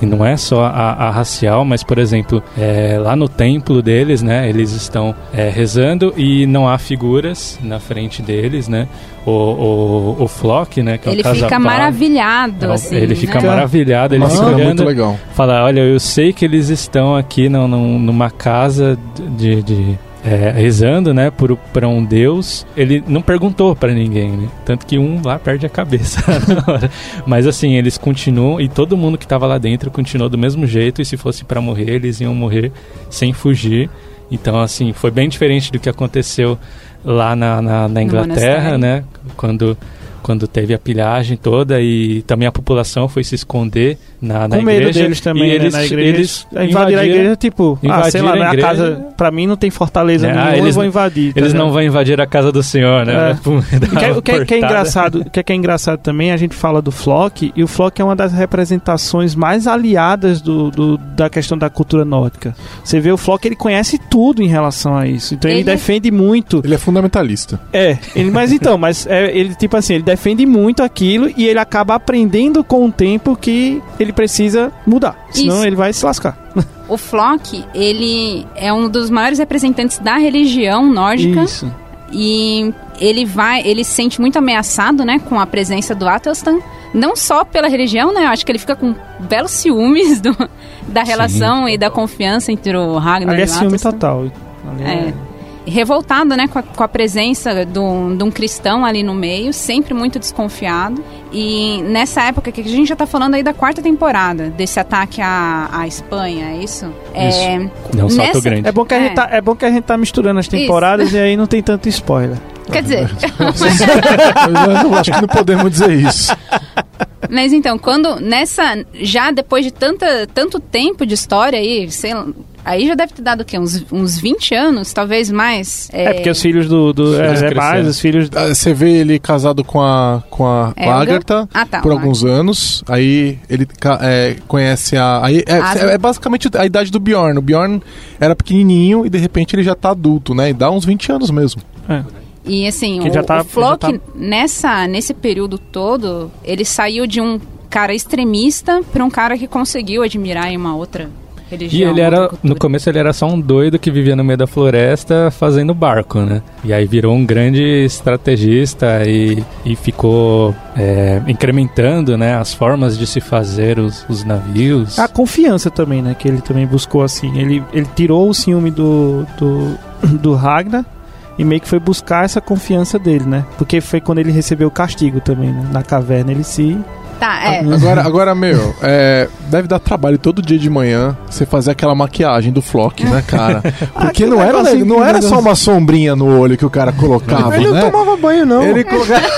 E não é só a, a racial, mas por exemplo, é, lá no templo deles, né, eles estão é, rezando e não há figuras na frente deles, né? O, o, o Flock, né, que é um Ele fica maravilhado, assim. ele fica né? maravilhado, ele fica era olhando, muito legal. fala, olha, eu sei que eles estão aqui num- numa casa de, de- é, rezando, né, por para um Deus. Ele não perguntou para ninguém, né? Tanto que um lá perde a cabeça na hora. Mas assim, eles continuam e todo mundo que estava lá dentro continuou do mesmo jeito e se fosse para morrer, eles iam morrer sem fugir. Então, assim, foi bem diferente do que aconteceu lá na, na, na Inglaterra, né? Quando, quando teve a pilhagem toda e também a população foi se esconder na, na com medo igreja. deles também, e né, eles, na igreja. eles invadiram a igreja, tipo, ah, sei invadiram lá, a não é a casa, pra mim não tem fortaleza É, nenhuma, eles- eu vou invadir. tá Eles não ligado? vão invadir a casa do Senhor, né? É. Pum, O que, é- o que é- é cortada. engraçado, o que é, que é engraçado também, a gente fala do Flock, e o Flock é uma das representações mais aliadas do, do- da questão da cultura nórdica. Você vê o Flock, ele conhece tudo em relação a isso. Então ele, Ele- defende muito. Ele é fundamentalista. É, ele, mas então, mas é, ele, tipo assim, ele defende muito aquilo e ele acaba aprendendo com o tempo que ele precisa mudar. Senão Isso. ele vai se lascar. O Flock, ele é um dos maiores representantes da religião nórdica. Isso. E ele vai, ele se sente muito ameaçado, né, com a presença do Athelstan. não só pela religião, né? Eu acho que ele fica com belos ciúmes do, da relação e da confiança entre o Ragnar Ali e é o ciúme total. Ali É. Revoltado, né, com a, com a presença de um, de um cristão ali no meio, sempre muito desconfiado. E nessa época que a gente já tá falando aí da quarta temporada, desse ataque à, à Espanha, é isso? É, Não um salto nessa- grande. É bom, que a É. gente tá, é bom que a gente tá misturando as temporadas e aí não tem tanto spoiler. Quer dizer, Eu não- acho que não podemos dizer isso. Mas então, quando nessa. Já depois de tanta, tanto tempo de história aí, sei lá. Aí já deve ter dado o quê? Uns, uns 20 anos, talvez mais. É, porque os filhos do. do é, filhos é mais, os filhos. Ah, Você vê ele casado com a, com a? Agatha Ah, tá, por alguns anos. Aí ele é, conhece a. Aí é, Asa. é basicamente a idade do Bjorn. O Bjorn era pequenininho e de repente ele já tá adulto, né? E dá uns 20 anos mesmo. E assim, Que o, já tá- o Flock, tá- nessa, nesse período todo, ele saiu de um cara extremista para um cara que conseguiu admirar em uma outra E religião. ele outra era, no começo ele era só um doido que vivia no meio da floresta fazendo barco, né? E aí virou um grande estrategista e, e ficou é, incrementando, né, as formas de se fazer os, os navios. A confiança também, né? Que ele também buscou assim. Ele, ele tirou o ciúme do, do, do Ragnar e meio que foi buscar essa confiança dele, né? Porque foi quando ele recebeu o castigo também, né? Na caverna ele se. Tá, é. Agora, agora meu, é, deve dar trabalho todo dia de manhã você fazer aquela maquiagem do Flock, né, cara? Porque que não, era, negocinho não era só uma sombrinha no olho que o cara colocava, Ele não né? tomava banho, não. Ele colocava...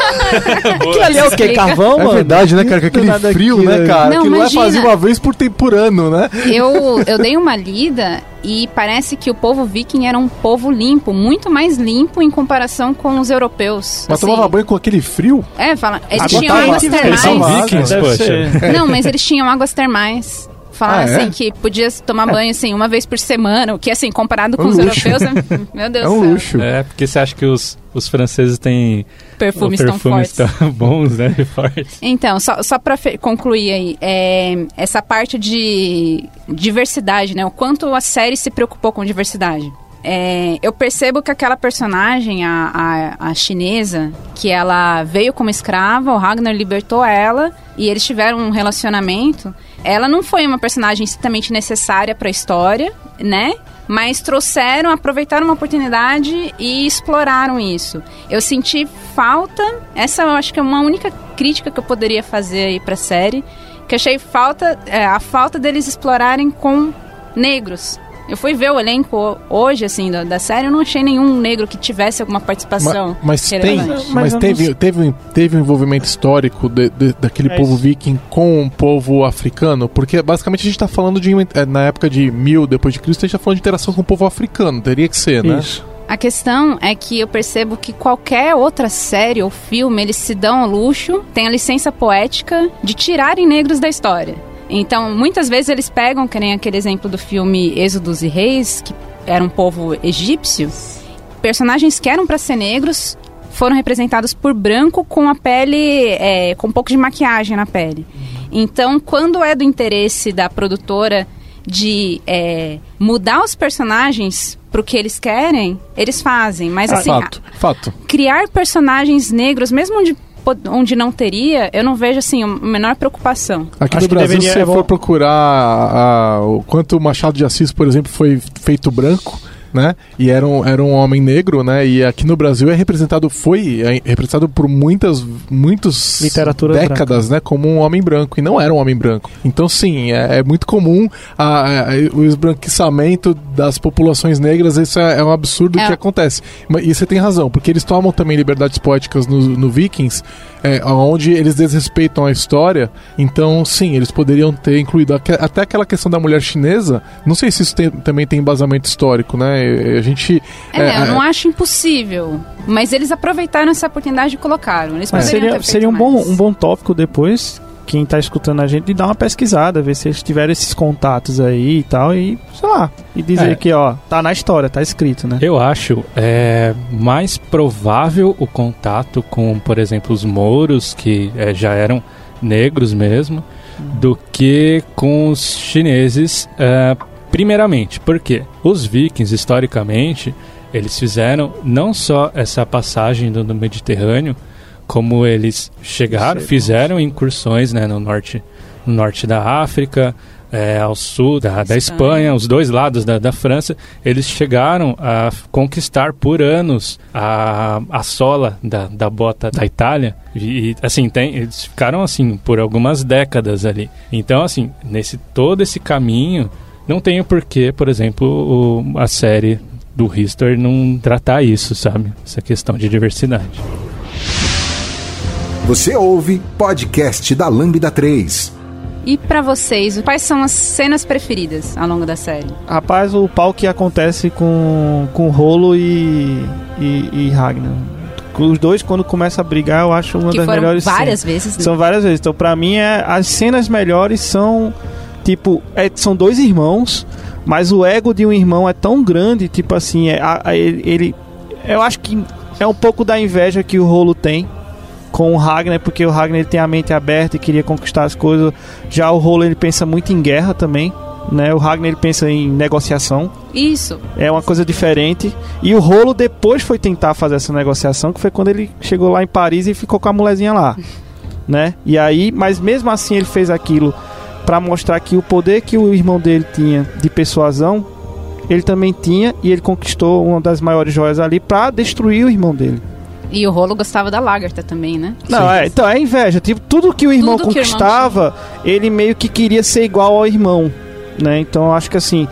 Aquilo ali é o quê? Carvão, É mano? verdade, né, cara? Com aquele frio, aquilo, né, cara? Não, Aquilo lá imagina. fazia uma vez por, tempo, por ano, né? Eu, eu dei uma lida e parece que o povo viking era um povo limpo, muito mais limpo em comparação com os europeus. Mas assim. tomava banho com aquele frio? É, fala, eles tinham tá águas são termais. Poxa. Não, mas eles tinham águas termais. Falaram Ah, é? assim que podia tomar banho assim uma vez por semana, o que assim, comparado com Um os luxo. europeus, é- meu Deus É do um céu. luxo. É, porque você acha que os, os franceses têm Perfumes, tão perfumes fortes. tão bons, né? Fortes. Então, só, só para concluir aí, é, essa parte de diversidade, né? O quanto a série se preocupou com diversidade. É, eu percebo que aquela personagem, a, a, a chinesa, que ela veio como escrava, o Ragnar libertou ela e eles tiveram um relacionamento. Ela não foi uma personagem estritamente necessária para a história, né? Mas trouxeram, aproveitaram uma oportunidade e exploraram isso. Eu senti falta, essa eu acho que é uma única crítica que eu poderia fazer aí pra série, que achei falta, é, a falta deles explorarem com negros. Eu fui ver o elenco hoje, assim, da, da série, eu não achei nenhum negro que tivesse alguma participação. Mas, mas tem, mas, Mas teve, não- teve, um- teve um envolvimento histórico de- de- daquele É povo isso. viking com o povo africano? Porque basicamente a gente tá falando de, é, na época de mil depois de Cristo, a gente tá falando de interação com o povo africano, teria que ser, né? Isso. A questão é que eu percebo que qualquer outra série ou filme, eles se dão ao luxo, tem a licença poética de tirarem negros da história. Então, muitas vezes eles pegam, que nem aquele exemplo do filme Êxodos e Reis, que era um povo egípcio, personagens que eram para ser negros foram representados por branco com a pele, é, com um pouco de maquiagem na pele. Então, quando é do interesse da produtora de é, mudar os personagens pro que eles querem, eles fazem. Mas assim, fato, fato. a- criar personagens negros, mesmo po- onde não teria, eu não vejo assim a menor preocupação. Aqui Acho no Brasil, deveria- se você for procurar a- o quanto o Machado de Assis, por exemplo, foi feito branco, né? E era um, era um homem negro, né? E aqui no Brasil é representado, foi é representado por muitas, muitos Literatura décadas, né? Como um homem branco. E não era um homem branco. Então, sim, é, é muito comum a- a- o esbranquiçamento das populações negras. Isso é, é um absurdo É. que acontece. Mas- E você tem razão, porque eles tomam também liberdades poéticas no, no Vikings, é, onde eles desrespeitam a história. Então, sim, eles poderiam ter incluído até aquela questão da mulher chinesa. Não sei se isso tem- também tem embasamento histórico, né? A gente. É, é, eu não é, acho impossível. Mas eles aproveitaram essa oportunidade e colocaram. Eles Mas poderiam seria, seria um, bom, um bom tópico depois, quem tá escutando a gente, de dar uma pesquisada, ver se eles tiveram esses contatos aí e tal, e sei lá, e dizer É. que, ó, tá na história, tá escrito, né? Eu acho é, mais provável o contato com, por exemplo, os mouros, que é, já eram negros mesmo, do que com os chineses, é, primeiramente. Por quê? Os vikings, historicamente, eles fizeram não só essa passagem do, do Mediterrâneo, como eles chegaram, fizeram incursões né, no norte, no norte da África, é, ao sul da, da Espanha, os dois lados da, da França, eles chegaram a conquistar por anos a, a sola da, da bota da Itália. E, e, assim, tem, eles ficaram assim por algumas décadas ali. Então, assim, nesse todo esse caminho, não tem o porquê, por exemplo, o, a série do History não tratar isso, sabe? Essa questão de diversidade. Você ouve podcast da Lambda 3. E pra vocês, quais são as cenas preferidas ao longo da série? Rapaz, o pau que acontece com, com Rolo e, e, e Ragnar. Os dois, quando começam a brigar, eu acho uma que das foram melhores várias cenas. vezes. né? São várias vezes. Então, pra mim, é, as cenas melhores são. Tipo, é, são dois irmãos, mas o ego de um irmão é tão grande, tipo assim, é, a- a- ele, Eu acho que é um pouco da inveja que o Rolo tem com o Ragnar, porque o Ragnar ele tem a mente aberta e queria conquistar as coisas. Já o Rolo ele pensa muito em guerra também. Né? O Ragnar ele pensa em negociação, Isso. é uma coisa diferente. E o Rolo depois foi tentar fazer essa negociação, que foi quando ele chegou lá em Paris e ficou com a molezinha lá, né? E aí, mas mesmo assim ele fez aquilo pra mostrar que o poder que o irmão dele tinha de persuasão, ele também tinha e ele conquistou uma das maiores joias ali pra destruir o irmão dele. E o Rolo gostava da Lagertha também, né? Não, é, então é inveja. Tipo, tudo que o irmão Tudo que o irmão conquistava, ele meio que queria ser igual ao irmão, né? Então eu acho que assim,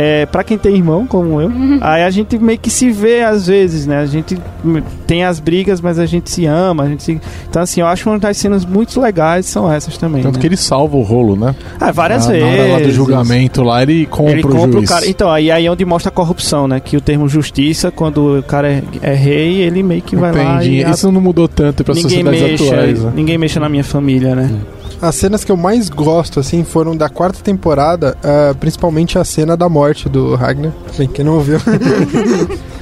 é, para quem tem irmão como eu, Uhum. aí a gente meio que se vê às vezes, né? A gente hum, tem as brigas, mas a gente se ama, a gente se... Então assim, eu acho uma das cenas muito legais são essas também. Tanto né? que ele salva o rolo, né? Ah, várias na, vezes. Na hora lá do julgamento lá, ele compra, Ele o compra o juiz. cara. Então, aí, aí é onde mostra a corrupção, né? Que o termo justiça, quando o cara é, é rei, ele meio que vai lá Entendi. e Isso não mudou tanto para ninguém sociedades mexa, atuais. Né? ninguém mexa na minha família, né? As cenas que eu mais gosto, assim, foram da quarta temporada, ah, principalmente a cena da morte do Ragnar. Bem, quem não ouviu.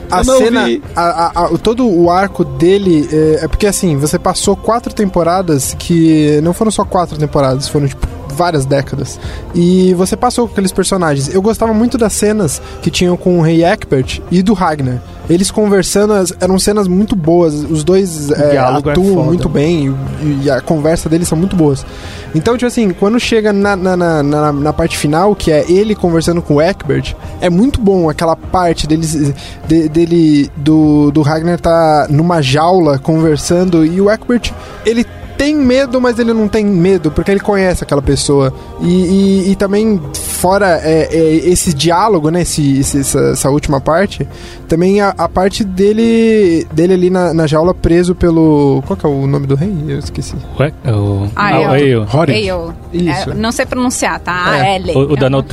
A cena, a- a- a- todo o arco dele é, é porque assim, você passou quatro temporadas que não foram só quatro temporadas, foram tipo várias décadas. E você passou com aqueles personagens. Eu gostava muito das cenas que tinham com o Rei Egbert e do Ragnar. Eles conversando, eram cenas muito boas. Os dois é, é atuam foda. muito bem e, e a conversa deles são muito boas. Então, tipo assim, quando chega na, na, na, na- na parte final, que é ele conversando com o Egbert, é muito bom aquela parte deles, de- dele, do, do Ragnar tá numa jaula conversando e o Egbert, ele tem medo, mas ele não tem medo, porque ele conhece aquela pessoa. E, e, e também, fora é, é, esse diálogo, né? Esse, esse- essa, essa última parte, também a, a parte dele dele ali na, na jaula preso pelo. Qual que é o nome do rei? Eu esqueci. Ué? O, Ah, ah, é. o Eio. Rory. Eio. Isso. É, não sei pronunciar, tá? É. A L. O, o Donald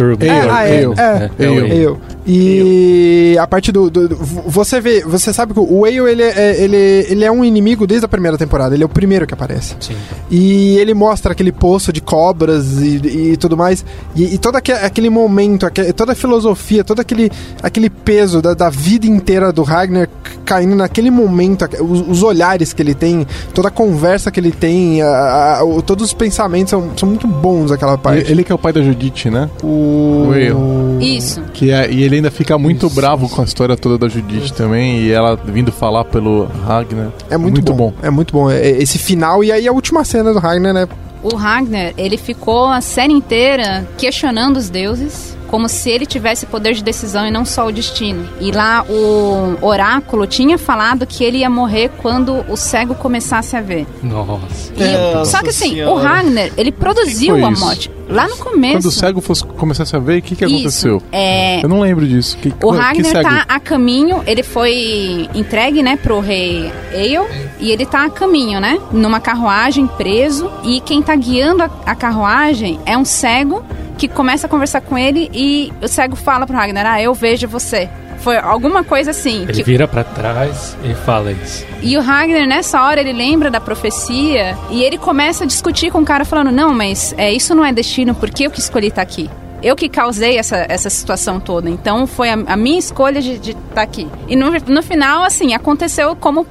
ah, é, é. É, é. Eio. Eu. E a parte do, do- do- Você vê, você sabe que o Whale ele é, ele, ele é um inimigo desde a primeira temporada. Ele é o primeiro que aparece. Sim. E ele mostra aquele poço de cobras e, e tudo mais. E, e todo aque- aquele momento, toda a filosofia, todo aquele, aquele peso da, da vida inteira do Ragnar caindo naquele momento, os, os olhares que ele tem, toda a conversa que ele tem, a- a- o- todos os pensamentos são, são muito bons aquela parte. Ele, ele que é o pai da Judite, né? o... Whale. Isso. Que é, e ele ainda fica muito bravo com a história toda da Judite também. E ela vindo falar pelo Ragnar. É muito, bom. É muito bom. É- é esse final e aí a última cena do Ragnar, né? O Ragnar, ele ficou a série inteira questionando os deuses, como se ele tivesse poder de decisão e não só o destino. E lá o oráculo tinha falado que ele ia morrer quando o cego começasse a ver. Nossa. E- Nossa só que assim, Senhora. o Ragnar, ele produziu a isso? morte. Lá no começo. Quando o cego fosse, começasse a ver, o que, que Isso. aconteceu? É, Eu não lembro disso. Que, O que Ragnar cego? tá a caminho, ele foi entregue, né, pro rei Eil, e ele tá a caminho, né, numa carruagem preso, e quem tá guiando a, a carruagem é um cego que começa a conversar com ele e o cego fala pro Ragnar, ah, eu vejo você. Foi alguma coisa assim. Ele que- vira pra trás e fala isso. e o Ragnar, nessa hora, ele lembra da profecia e ele começa a discutir com o cara, falando: Não, mas é, isso não é destino, porque eu que escolhi estar aqui. Eu que causei essa, essa situação toda. Então foi a, a minha escolha de estar aqui. E no, no final, assim, aconteceu como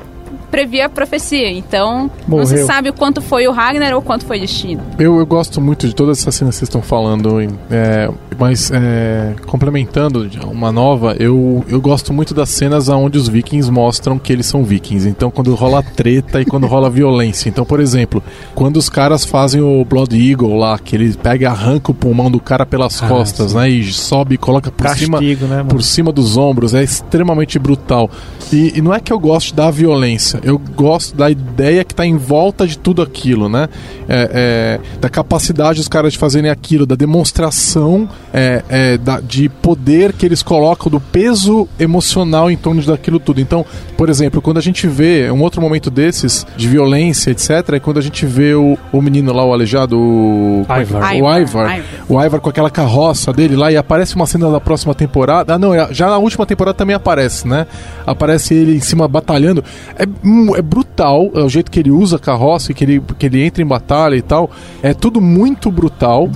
previa a profecia. Então, não se Morreu. sabe o quanto foi o Ragnar ou quanto foi destino. Eu, eu gosto muito de todas essas cenas que vocês estão falando. em- é, Mas é, complementando uma nova, eu, eu gosto muito das cenas onde os vikings mostram que eles são vikings. Então, quando rola treta e quando rola violência. Então, por exemplo, quando os caras fazem o Blood Eagle lá, que ele pega e arranca o pulmão do cara pelas Ah, costas, sim. né? E sobe e coloca por cima Castigo, né, mano? por cima dos ombros, é extremamente brutal. E, e não é que eu gosto da violência, eu gosto da ideia que está em volta de tudo aquilo, né? É, é, da capacidade dos caras de fazerem aquilo, da demonstração é, é, da- de poder que eles colocam, do peso emocional em torno daquilo tudo. Então, por exemplo, quando a gente vê um outro momento desses, de violência, etc., é quando a gente vê o, o menino lá, o aleijado, o, Ivar. o Ivar, o Ivar com aquela carroça dele lá e aparece uma cena da próxima temporada. Ah, não, é- já na última temporada também aparece, né? Aparece ele em cima batalhando. É, hum, é brutal é o jeito que ele usa a carroça e que ele, que ele entra em batalha e tal. É tudo muito brutal.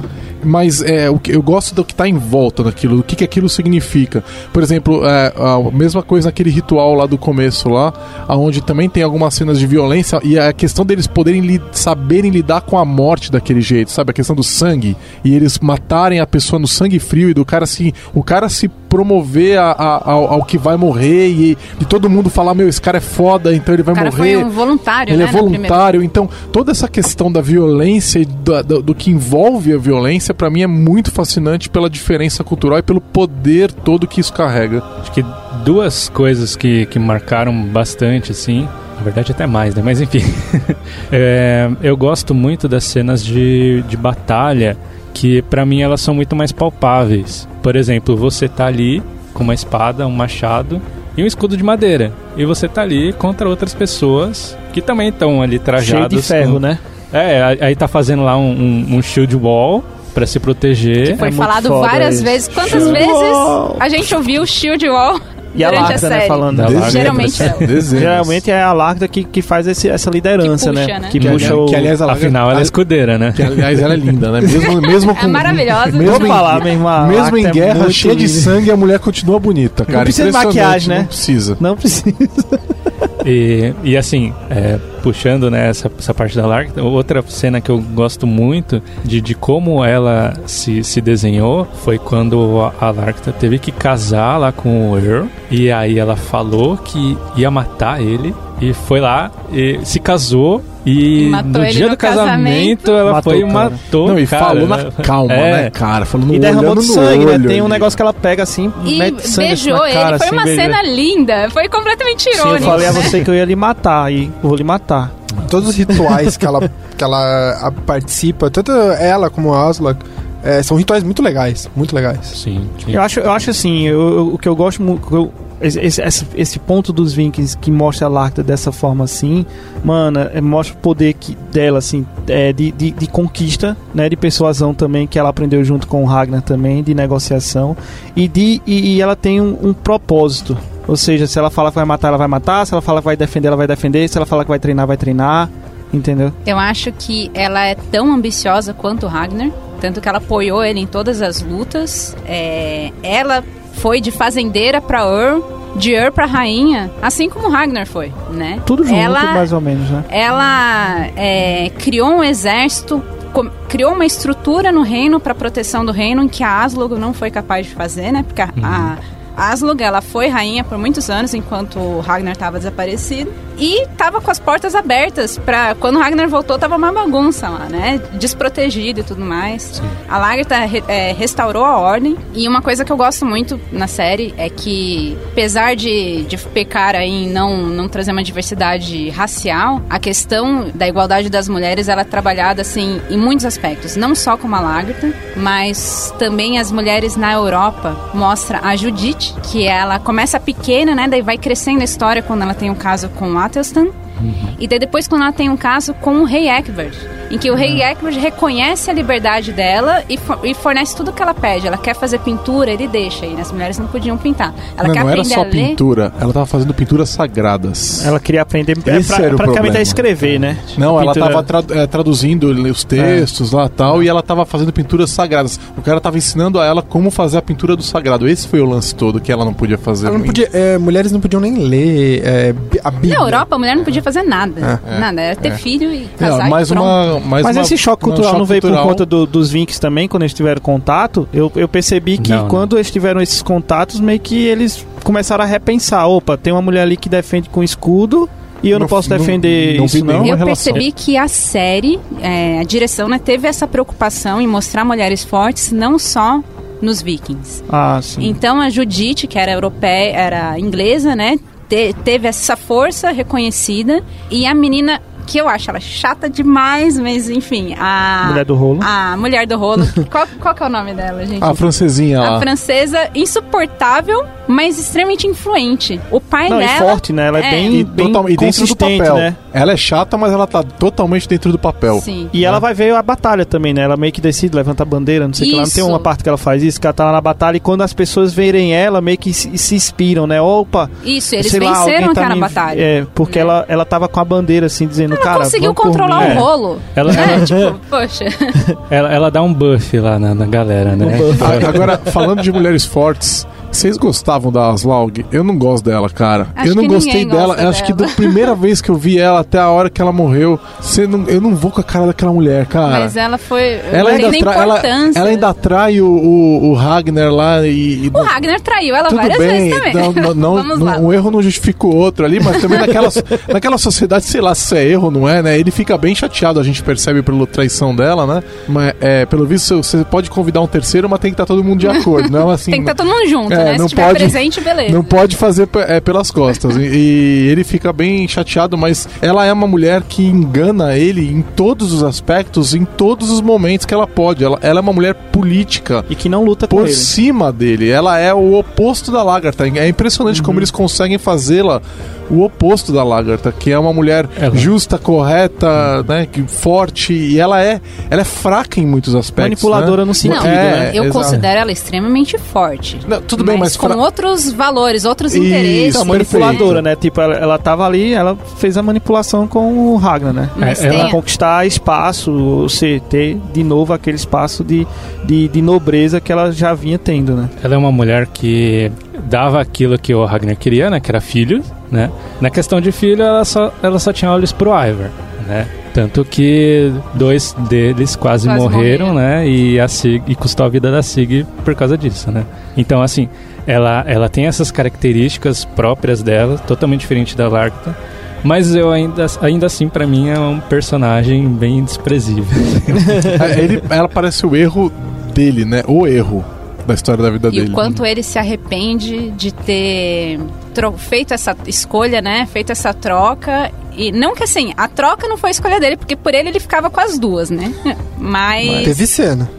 Mas é, o que, eu gosto do que está em volta daquilo, do que, que aquilo significa. Por exemplo, é, a mesma coisa naquele ritual lá do começo lá, onde também tem algumas cenas de violência e a questão deles poderem li- saberem lidar com a morte daquele jeito, sabe? A questão do sangue e eles matarem a pessoa no sangue frio e do cara se o cara se promover a- a- ao, ao que vai morrer e, e todo mundo falar meu esse cara é foda então ele vai O cara morrer foi um voluntário, ele né? é na primeira- voluntário, então toda essa questão da violência e do, do- do que envolve a violência, pra mim é muito fascinante pela diferença cultural e pelo poder todo que isso carrega. Acho que duas coisas que, que marcaram bastante, assim. Na verdade, até mais, né? Mas enfim. É, eu gosto muito das cenas de, de batalha, que pra mim elas são muito mais palpáveis. Por exemplo, você tá ali com uma espada, um machado e um escudo de madeira. E você tá ali contra outras pessoas que também estão ali Cheio trajadas. de ferro, com- né? É, aí- aí tá fazendo lá um, um, um shield wall pra se proteger. Foi É falado várias isso. vezes. Quantas Shield vezes Wall. a gente ouviu o Shield Wall E a durante a Lacta, né, série? falando. Lacta. Geralmente é. Geralmente é a Lacta que, que faz esse- essa liderança, Que puxa, né? né? Que Que, puxa o... que, aliás, ela, Afinal, ela é escudeira, né? que, aliás, ela é linda, né? Mesmo, mesmo com, É maravilhosa. Mesmo em, falar, a mesmo Lacta em é guerra, muito cheia de sangue, a mulher continua bonita, cara. precisa de maquiagem, né? Não precisa. Não precisa. E, e assim, é, puxando né, essa, essa parte da Lark, outra cena que eu gosto muito de, de como ela se, se desenhou foi quando a, a Larkta teve que casar lá com o Earl. E aí ela falou que ia matar ele. E foi lá, e se casou. E matou no dia no do casamento, casamento. ela Matou foi e cara. matou. Não, e cara, falou na né? calma, É. né, cara? Falando E derramou no sangue, né? olho Tem um negócio que ela pega assim, E mete sangue assim beijou na cara, ele. Foi assim, uma beija. cena linda. Foi completamente Sim, irônico. eu falei a né? você que eu ia lhe matar e eu vou lhe matar. Todos os rituais que ela, que ela a- participa, tanto ela como a Aslak, é, são rituais muito legais. Muito legais. Sim, sim. Eu acho, eu acho assim, eu- eu- o que eu gosto muito. Esse- esse, esse ponto dos Vikings que mostra a Lacta dessa forma assim, mano, é, mostra o poder que, dela, assim, é, de, de, de conquista, né? De persuasão também, que ela aprendeu junto com o Ragnar também, de negociação. E, de, e, e ela tem um, um propósito. Ou seja, se ela fala que vai matar, ela vai matar. Se ela fala que vai defender, ela vai defender. Se ela fala que vai treinar, vai treinar. Entendeu? Eu acho que ela é tão ambiciosa quanto o Ragnar. Tanto que ela apoiou ele em todas as lutas. É, ela foi de fazendeira pra Earl, de Earl pra rainha, assim como o Ragnar foi, né? Tudo junto, ela, mais ou menos, né? ela é, criou um exército, criou uma estrutura no reino para proteção do reino em que a Aslog não foi capaz de fazer, né? Porque a, a Aslog, ela foi rainha por muitos anos enquanto Ragnar estava desaparecido e tava com as portas abertas para quando Ragnar voltou tava uma bagunça lá, né? Desprotegido e tudo mais. A Lagertha é, restaurou a ordem e uma coisa que eu gosto muito na série é que apesar de, de pecar aí em não não trazer uma diversidade racial, a questão da igualdade das mulheres ela é trabalhada assim em muitos aspectos, não só como a Lagertha, mas também as mulheres na Europa mostra a Judith, que ela começa pequena, né, daí vai crescendo a história quando ela tem um caso com o Athelstan. E daí depois quando ela tem um caso com o rei Egbert, em que o rei Egbert reconhece a liberdade dela e, fo- e fornece tudo que ela pede. Ela quer fazer pintura, ele deixa. E as mulheres não podiam pintar. Ela não, quer não era só a ler. pintura, ela tava fazendo pinturas sagradas. Ela queria aprender é, Esse pra- era praticamente a escrever, né? Não, ela Pintura- tava tradu- eh, traduzindo os textos lá tal, e ela tava fazendo pinturas sagradas. O cara tava ensinando a ela como fazer a pintura do sagrado. Esse foi o lance todo que ela não podia fazer. Ela não podia, é, mulheres não podiam nem ler é, a Bíblia. Na Europa, a mulher não podia fazer nada. É, nada. Era ter é. filho e Não, casar mais e uma, mais Mas uma- esse choque cultural choque não veio cultural. por conta do- dos Vinks também, quando eles tiveram contato? Eu, eu percebi que Não, não. quando eles tiveram esses contatos, meio que eles começaram a repensar. Opa, tem uma mulher ali que defende com escudo e eu não, Não- posso não- defender não isso, não? Eu relação. percebi que a série, é, a direção, né, teve essa preocupação em mostrar mulheres fortes, não só nos Vikings. Ah, sim. Então a Judite, que era europeia, era inglesa, né? Te- teve essa força reconhecida e a menina que eu acho ela chata demais, mas enfim, a Mulher do rolo. a mulher do rolo. qual, qual que é o nome dela, gente? A francesinha A lá. francesa insuportável, mas extremamente influente. O pai Não, e dela forte, né? Ela é, é. bem, E, bem total- e dentro do papel. né? Ela é chata, mas ela tá totalmente dentro do papel. Sim. E ela vai ver a batalha também, né? Ela meio que decide, levanta a bandeira, não sei o que lá. Não tem uma parte que ela faz isso, que ela tá lá na batalha e quando as pessoas verem ela, meio que se, se inspiram, né? Opa, Isso, eles sei lá, venceram alguém tá aquela me- batalha. É, porque né? ela, ela tava com a bandeira assim, dizendo, Ela cara. conseguiu controlar o É. rolo. Ela, né? ela, tipo, poxa. ela, ela dá um buff lá na, na galera, né? Um Agora, falando de mulheres fortes, vocês gostavam da Aslaug? Eu não gosto dela, cara. Acho eu não gostei dela. acho que da primeira vez que eu vi ela até a hora que ela morreu, você não, eu não vou com a cara daquela mulher, cara. Mas ela foi. ela, ainda tra- ela, ela ainda atrai o, o, o Ragnar lá e. e O Ragnar traiu ela tudo várias bem, vezes também. não, não, não, um erro não justifica o outro ali, mas também naquela, naquela sociedade, sei lá se é erro ou não é, né? Ele fica bem chateado, a gente percebe pela traição dela, né? Mas, é, pelo visto, você pode convidar um terceiro, mas tem que estar todo mundo de acordo, não assim. Tem que estar todo mundo junto, É, né? não Se tiver pode- presente, beleza. Não pode fazer é, pelas costas. E, e ele fica bem chateado, mas ela é uma mulher que engana ele em todos os aspectos, em todos os momentos que ela pode. Ela, ela é uma mulher política E que não luta por ele. cima dele. Ela é o oposto da Lagarta. É impressionante Uhum. como eles conseguem fazê-la o oposto da Lagarta, que é uma mulher Ela- justa, correta, né, que forte e ela é, ela é fraca em muitos aspectos. Manipuladora né? no sentido, Não, né? eu exato. considero ela extremamente forte. Não, tudo bem, mas com fra- outros valores, outros Isso, interesses. Então, manipuladora, né? Tipo, ela, ela tava ali, ela fez a manipulação com o Ragnar, né? Mas É, tem- Pra conquistar espaço, ou seja, ter de novo aquele espaço de, de, de nobreza que ela já vinha tendo, né? Ela é uma mulher que dava aquilo que o Ragnar queria, né? Que era filho, né? Na questão de filho, ela só, ela só tinha olhos pro Ivar, né? Tanto que dois deles quase, Quase morreram, morreram. né? E, a Sig, e custou a vida da Sig por causa disso, né? Então, assim, ela, ela tem essas características próprias dela, totalmente diferente da Larkta. Mas eu ainda, ainda assim, pra mim, é um personagem bem desprezível. É, ele, ela parece o erro dele, né? O erro da história da vida E dele. o quanto ele se arrepende de ter feito essa escolha, né? Feito essa troca. E não que assim, a troca não foi a escolha dele, porque por ele ele ficava com as duas, né? Mas. Teve cena.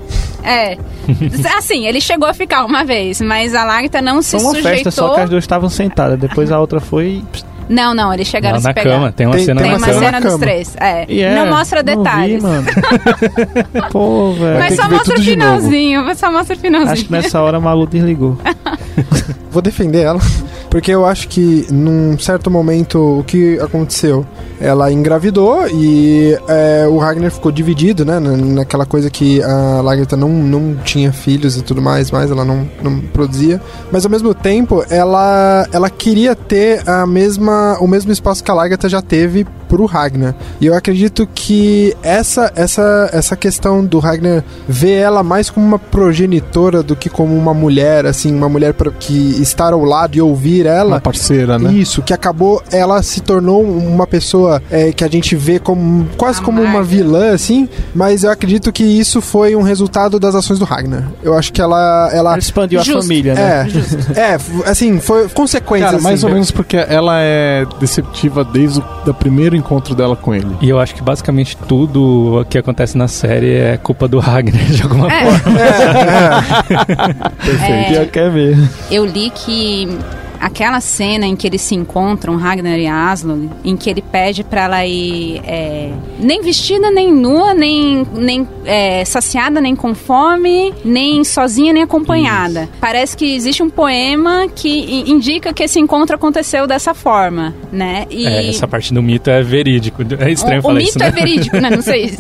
É. Assim, ele chegou a ficar uma vez, mas a Lagta não se Foi uma sujeitou. festa só que as duas estavam sentadas. Depois a outra foi. Não, não, eles chegaram Não, a se na pegar. cama, tem uma Tem- cena Tem na uma cama. cena Na dos cama. três. É. E é, não mostra não detalhes. vi, mano. Pô, velho. mas só mostra o finalzinho. Só mostra o finalzinho. Acho que nessa hora a Malu desligou. Vou defender ela, porque eu acho que num certo momento o que aconteceu? Ela engravidou e é, o Ragnar ficou dividido, né? na- Naquela coisa que a Lagertha não, não tinha filhos e tudo mais, mas ela não, não produzia. Mas ao mesmo tempo, ela, ela queria ter a mesma, o mesmo espaço que a Lagertha já teve pro Ragnar. E eu acredito que essa, essa, essa questão do Ragnar ver ela mais como uma progenitora do que como uma mulher, assim, uma mulher pra, que estar ao lado e ouvir Uma ela. parceira, né? Isso, que acabou, ela se tornou uma pessoa é, que a gente vê como quase como uma vilã, assim, mas eu acredito que isso foi um resultado das ações do Ragnar. Eu acho que ela. ela Ela expandiu Justo. a família, né? é, é, assim, foi consequência. Cara, mais assim. ou menos porque ela é deceptiva desde o do primeiro encontro dela com ele. E eu acho que basicamente tudo que acontece na série é culpa do Ragnar, de alguma É, forma. É. Pior que é mesmo. eu li que aquela cena em que eles se encontram, Ragnar e Aslog, em que ele pede pra ela ir é, nem vestida, nem nua, nem, nem é, saciada, nem com fome, nem sozinha, nem acompanhada. Parece que existe um poema que indica que esse encontro aconteceu dessa forma, né? E É, essa parte do mito é verídico. É estranho o, o falar mito isso, né? é verídico, né? Não sei.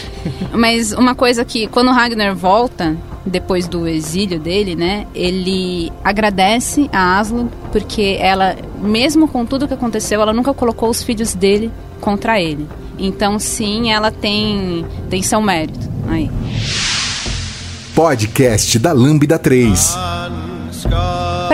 Mas uma coisa que quando o Ragnar volta depois do exílio dele, né? Ele agradece a Aslog porque ela, mesmo com tudo que aconteceu, ela nunca colocou os filhos dele contra ele. Então, sim, ela tem, tem seu mérito aí. Podcast da Lambda 3.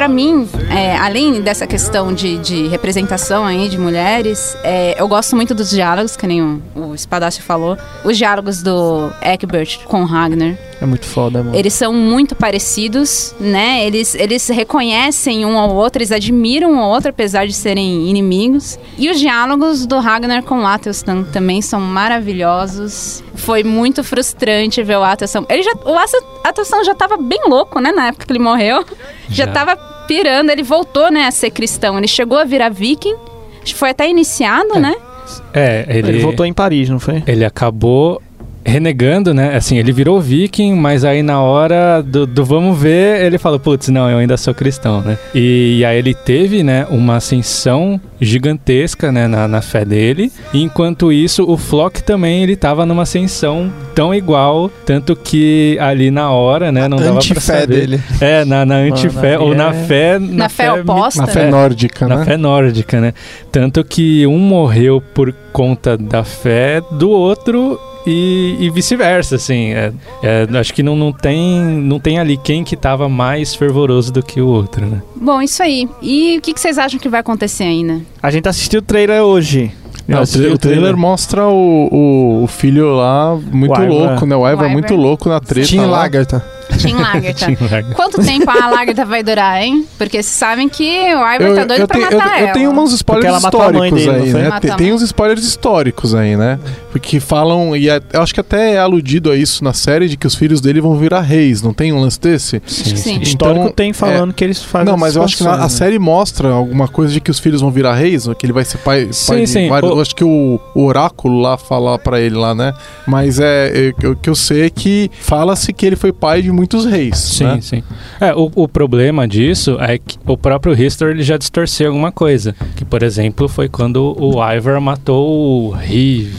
Para mim, é, além dessa questão de, de representação aí de mulheres, é, eu gosto muito dos diálogos, que nem o, o Espadacio falou. Os diálogos do Egbert com Ragnar. É muito foda, mano. Eles são muito parecidos, né? Eles, eles reconhecem um ao outro, eles admiram um ao outro, apesar de serem inimigos. E os diálogos do Ragnar com o Athelstan também são maravilhosos. Foi muito frustrante ver o Athelstan. Ele já, o Athelstan já tava bem louco, né? Na época que ele morreu. Já, já tava pirando. Ele voltou, né, a ser cristão. Ele chegou a virar viking. Foi até iniciado, é. né? É, ele... ele voltou em Paris, não foi? Ele acabou renegando, né? Assim, ele virou viking, mas aí na hora do, do vamos ver, ele falou, putz, não, eu ainda sou cristão, né? E, e, aí ele teve, né, uma ascensão gigantesca, né, na, na fé dele. E enquanto isso, o Flock também, ele tava numa ascensão tão igual, tanto que ali na hora, né, não dava pra saber. dele. É, na, na antifé, ou na fé... Na, na fé, fé, oposta. Na fé é, nórdica, né? Na fé nórdica, né? Tanto que um morreu por conta da fé do outro e, e vice-versa, assim. É, é, acho que não, não, tem, não tem ali quem que tava mais fervoroso do que o outro, né? Bom, isso aí. E o que, que vocês acham que vai acontecer ainda? A gente assistiu o trailer hoje. Não, o, trailer, o trailer mostra o, o, o, filho lá muito louco, né? O Ivar muito louco na treta. Tim Lagertha. Tim Lagertha. Quanto tempo a Lagertha vai durar, hein? Porque vocês sabem que o Ivar tá doido eu pra tenho, matar eu, ela. Eu tenho uns spoilers históricos dele, aí, né? Tem, tem uns spoilers históricos aí, né? Porque falam, e é, eu acho que até é aludido a isso na série, de que os filhos dele vão virar reis. Não tem um lance desse? Sim. Sim. Então, Histórico tem falando é, que eles fazem Não, mas eu acho que a, né? série mostra alguma coisa de que os filhos vão virar reis, que ele vai ser pai, sim, pai sim. vários. O... Eu acho que o, o oráculo lá fala para ele lá, né? Mas é, é, o que eu sei é que fala-se que ele foi pai de muitos reis. Sim, né? sim. É, o, o problema disso é que o próprio History ele já distorceu alguma coisa. Que, por exemplo, foi quando o Ivar matou o Riv.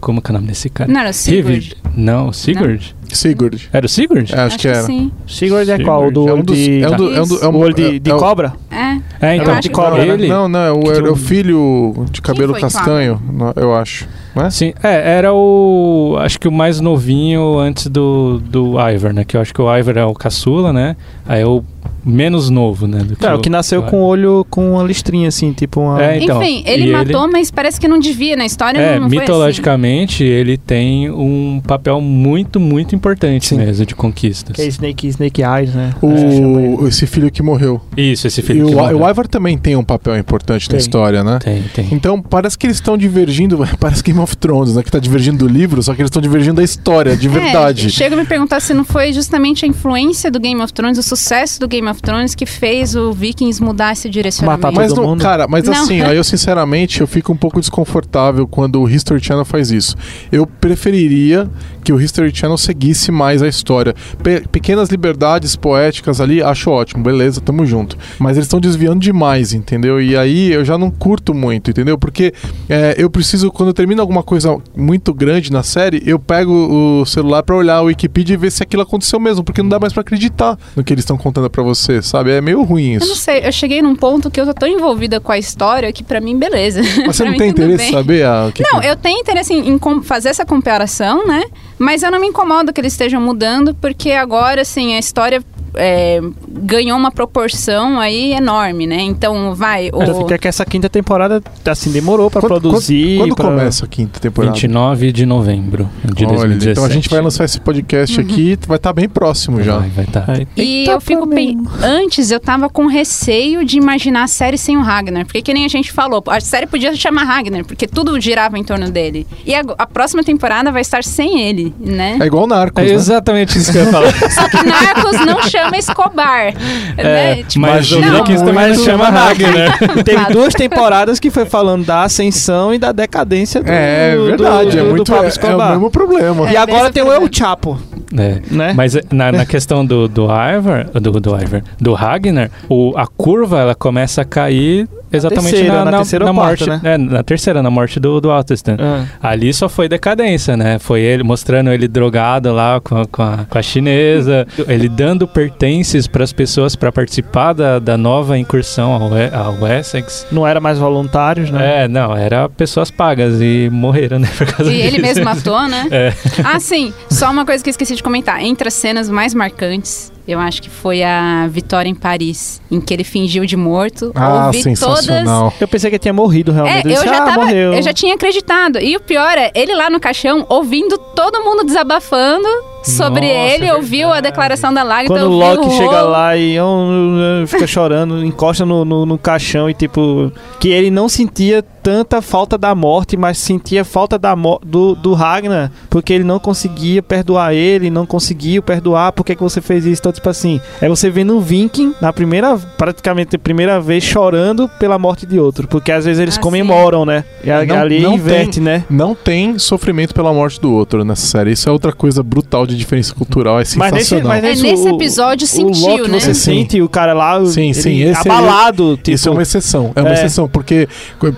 Como que é o nome desse cara? Não, era Sigurd. Não, Sigurd? Não. Sigurd. Era o Sigurd? É, acho, acho, que, era. sim. Sigurd é qual? Do é um dos, de... É um, do, é um, do, é um, olho de, de é, cobra? É. É, então, de cobra. Ele... Não, não, é o, era o filho de cabelo castanho, eu acho. Não é? Sim, é, era o. Acho que o mais novinho antes do, do Ivar, né? Que eu acho que o Ivar é o caçula, né? Aí é o menos novo, né? Do que não, o que nasceu com o olho com uma listrinha, assim, tipo uma. É, então, Enfim, ele matou, ele... mas parece que não devia. Na história é, não, não mitologicamente, foi assim. ele tem um papel muito, muito importante Sim. mesmo de conquistas. Que é Snake, Snake Eyes, né? O, esse filho que morreu. Isso, esse filho e que o, morreu. o Ivar também tem um papel importante tem. na história, né? Tem, tem. Então, parece que eles estão divergindo, parece Game of Thrones, né? Que tá divergindo do livro, só que eles estão divergindo da história, de é, verdade. Chega a me perguntar se não foi justamente a influência do Game of Thrones, o sucesso do Game of Thrones que fez o Vikings mudar esse direcionamento. Matar mas não, mundo? cara, mas Não. assim, aí eu sinceramente eu fico um pouco desconfortável quando o History Channel faz isso. Eu preferiria que o History Channel seguisse mais a história. Pe- pequenas liberdades poéticas ali, acho ótimo, beleza, tamo junto. Mas eles estão desviando demais, entendeu? E aí eu já não curto muito, entendeu? Porque é, eu preciso, quando termina alguma coisa muito grande na série, eu pego o celular pra olhar a Wikipedia e ver se aquilo aconteceu mesmo, porque não dá mais pra acreditar no que eles estão contando pra você, sabe? É meio ruim Eu não isso. sei, eu cheguei num ponto que eu tô tão envolvida com a história que pra mim, beleza. Mas você não tem interesse em saber a, o que Não, que- eu tenho interesse em, em fazer essa comparação, né? Mas eu não me incomodo que eles estejam mudando, porque agora, assim, a história é, ganhou uma proporção aí enorme, né? Então, vai. O... Fica que essa quinta temporada, assim, demorou pra Quando- produzir. Quando, pra- começa a quinta temporada? 29 de novembro de Olha, 2017. então a gente vai lançar esse podcast Uhum. aqui, vai estar bem próximo já. Vai, vai tá. E Eita, eu fico problema. Antes eu tava com receio de imaginar a série sem o Ragnar. Porque que nem a gente falou, a série podia se chamar Ragnar, porque tudo girava em torno dele. E a, a próxima temporada vai estar sem ele, né? É igual Narcos, É né? exatamente isso que eu ia falar. Só que Narcos não chama Escobar. né? É, Tipo, mas o não. Vikings também chama Ragnar. Teve Claro. duas temporadas que foi falando da ascensão e da decadência do É do- verdade, do, é do muito Pablo é, é o Escobar. mesmo problema. E É, agora tem o. El Chapo, É. né? Mas na, na questão do, do Ivar, do, do Ivar, do Ragnar, o, a curva ela começa a cair exatamente terceira, na, na na- terceira na morte. quarta, né? é, na terceira, na morte do, do Altistan. Ah. Ali só foi decadência, né? Foi ele mostrando ele drogado lá com a, com a, com a chinesa, ele dando pertences para as pessoas para participar da, da nova incursão ao, E- ao Essex. Não era mais voluntários, né? É, não, era pessoas pagas e morreram, né? Por causa E ele disso. mesmo matou, né? É. Ah, sim. Só uma coisa que eu esqueci de comentar. Entre as cenas mais marcantes, eu acho que foi a vitória em Paris, em que ele fingiu de morto. Ah, Ouvi sensacional. Eu pensei que ele tinha morrido todas. realmente. É, eu disse, já, ah, tava, morreu. eu já tinha acreditado. E o pior é, ele lá no caixão, ouvindo todo mundo desabafando sobre Nossa, ele, é ouviu a verdade. declaração da Lágrima. Quando o Loki chega lá e oh, fica chorando, encosta no, no, no caixão e tipo. Que ele não sentia tanta falta da morte, mas sentia falta da do, do Ragnar, porque ele não conseguia perdoar ele, não conseguiu perdoar, por que, que você fez isso? Então, tipo assim, é você vendo um Viking na primeira, praticamente a primeira vez, chorando pela morte de outro, porque às vezes eles Ah, comemoram, né? E a- Não- ali não inverte, né? Não tem sofrimento pela morte do outro nessa série. Isso é outra coisa brutal de diferença cultural. É Mas nesse, sensacional. mas É, nesse, nesse o- episódio o sentiu, Loki né? você Sim. sente o cara lá Sim, ele sim, esse abalado, tipo, Isso é uma exceção. É uma É. exceção, porque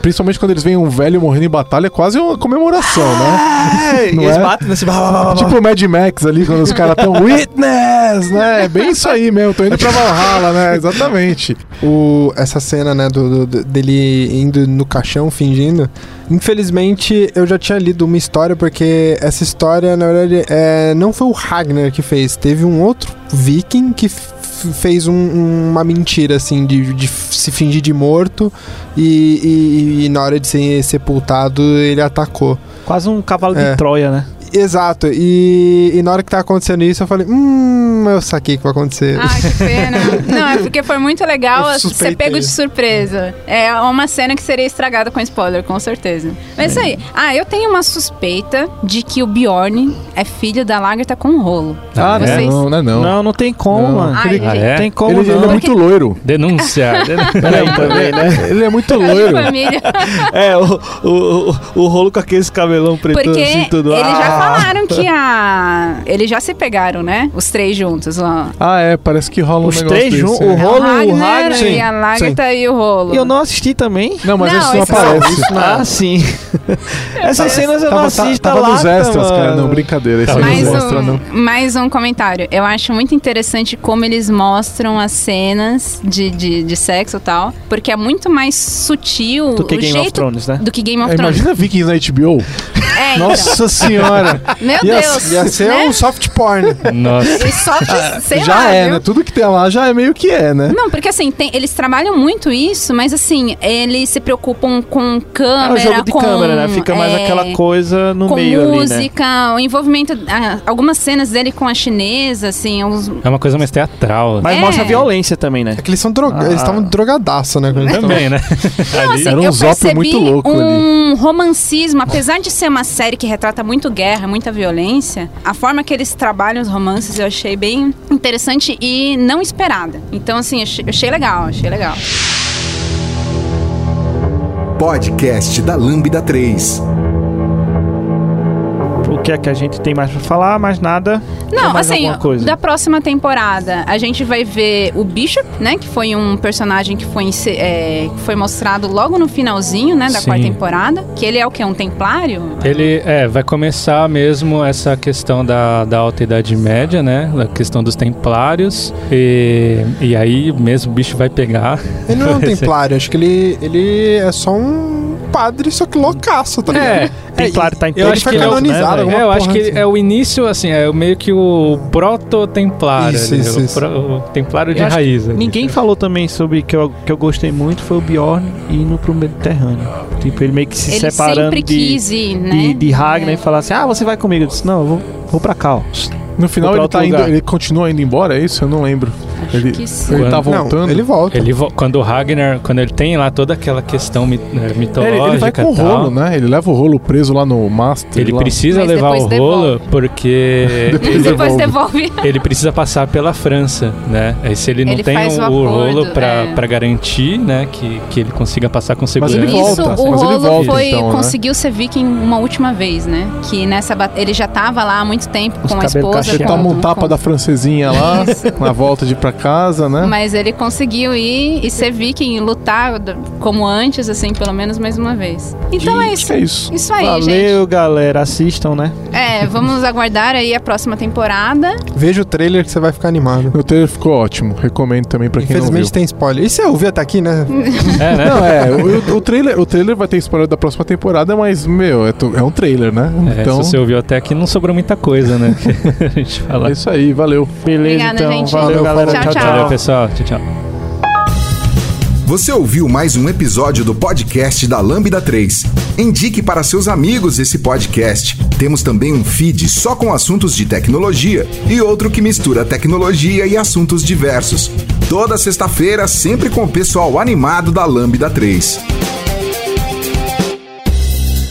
principalmente quando eles veem um velho morrendo em batalha, é quase uma comemoração, né? E Não eles é? batem nesse blá, blá, blá, blá. Tipo o Mad Max ali, quando os caras estão Witness, né? É bem isso aí mesmo, tô indo pra Valhalla, né? Exatamente. O, essa cena, né, do, do- dele indo no caixão fingindo. Infelizmente, eu já tinha lido uma história, porque essa história, na verdade, é, não foi o Ragnar que fez. Teve um outro viking que fez um- uma mentira, assim, de, de se fingir de morto e, e- e na hora de ser sepultado, ele atacou. Quase um cavalo É. de Troia, né? Exato, e, e na hora que tá acontecendo isso, eu falei, hum, eu saquei o que vai acontecer. Ah, que pena. Não, é porque foi muito legal ser pego de surpresa. É uma cena que seria estragada com spoiler, com certeza. Mas isso aí. Ah, eu tenho uma suspeita de que o Bjorn é filho da Lagertha com um rolo. Ah, é? Vocês- não, não é não. Não, não tem como, Não. mano. Ai, Ah, é? Tem como ele, ele não. é muito loiro. Denúncia. Peraí também, né? Ele é muito É loiro. família. É, o, o, o, o rolo com aqueles cabelão preto Porque assim, tudo. eles já Ah. Falaram que a. Eles já se pegaram, né? Os três juntos lá. Ah, é, parece que rola um Os negócio três desse, juntos, é. o É rolo, o Ragnar o Ragnar. e a Lagertha e o rolo. E eu não assisti também. Não, mas Não, isso não é aparece. Ah, sim. Essas cenas eu não Tava, tá- assisto. tava tá nos extras, cara. mano. Não, brincadeira. Esse Tava Mais não mostra, não. um, mais um comentário. Eu acho muito interessante como eles mostram as cenas de, de, de sexo e tal, porque é muito mais sutil Do que o Game jeito of Thrones, né? do que Game of É, Thrones. Imagina Vikings na HBO. É, então. Nossa senhora. Meu Ia, Deus. ia ser né? um soft porn. Nossa. E soft, sei já lá, é, viu? né? Tudo que tem lá já é meio que é, né? Não, porque assim, tem- eles trabalham muito isso, mas assim, eles se preocupam com É câmera, o jogo de com, câmera, né? Fica mais é, aquela coisa no com meio ali, né? música, o envolvimento, ah, algumas cenas dele com a chinesa, assim, os, É uma coisa mais teatral. Mas É. mostra a violência também, né? É que eles são droga... Ah. eles estavam drogadaço, né? Também, né? Ali. assim, Era um zópio percebi muito louco um romancismo, apesar de ser uma série que retrata muito guerra, muita violência, a forma que eles trabalham os romances eu achei bem interessante e não esperada. Então, assim, achei, achei legal, achei legal. Podcast da Lambda 3. Que é que a gente tem mais pra falar? Mais nada. Não, mais assim, da próxima temporada, a gente vai ver o Bishop, né? Que foi um personagem que foi, é, que foi mostrado logo no finalzinho, né? Da Sim. quarta temporada. Que ele é o que? Um templário? Ele é, vai começar mesmo essa questão da, da alta idade média, né? A questão dos templários. E, e aí mesmo o bicho vai pegar. Ele não é um templário, acho que ele, ele é só um padre, só que loucaço, tá ligado? É, Templário tá em eu acho que ele é né, É, eu acho que assim. é o início, assim, é meio que o proto-templário. Isso, ali, isso, o, isso. pro- o templário de Eu raiz. ali. Ninguém falou também sobre que eu, que eu gostei muito foi o Bjorn indo pro Mediterrâneo. Tipo, ele meio que se ele separando sempre de, quis ir, né? de, de Ragnar É. e falar assim: ah, você vai comigo. Eu disse: não, eu vou, vou pra cá, ó. No final ele tá indo, ele continua indo embora, é isso? Eu não lembro. Acho ele, que sim. ele tá Não, voltando. ele volta. Ele, vo- quando o Ragnar, quando ele tem lá toda aquela questão mit- eh, mitológica ele, ele vai com o rolo, né? Ele leva o rolo preso lá no Master. Ele lá. precisa Mas levar depois o rolo devolve. porque E depois devolve. ele precisa passar pela França, né? Aí se ele não Ele tem o, o acordo, rolo pra, é. pra garantir, né, que, que ele consiga passar com segurança. ele volta, Isso, o mas ele rolo volta, foi, então, né? conseguiu ser viking uma última vez, né? Que nessa ele já tava lá há muito tempo Os com a esposa. Ele toma um tapa da francesinha lá, na volta de pra casa, né? Mas ele conseguiu ir e ser viking lutar como antes, assim, pelo menos mais uma vez. Então é isso. É isso. Isso aí, gente. Valeu, galera. Assistam, né? É, vamos aguardar aí a próxima temporada. Veja o trailer que você vai ficar animado. O trailer ficou ótimo. Recomendo também pra quem não viu. Infelizmente tem spoiler. E você ouviu até aqui, né? É, né? Não, é, o, o trailer, o trailer vai ter spoiler da próxima temporada, mas, meu, é, é um trailer, né? É, então, Se você ouviu até aqui, não sobrou muita coisa, né? a gente fala. é isso aí, valeu. Beleza, Obrigada, então. gente. Valeu, galera. Tchau. tchau. tchau. Valeu, pessoal. Tchau, tchau. Você ouviu mais um episódio do podcast da Lambda 3. Indique para seus amigos esse podcast. Temos também um feed só com assuntos de tecnologia e outro que mistura tecnologia e assuntos diversos. Toda sexta-feira, sempre com o pessoal animado da Lambda 3.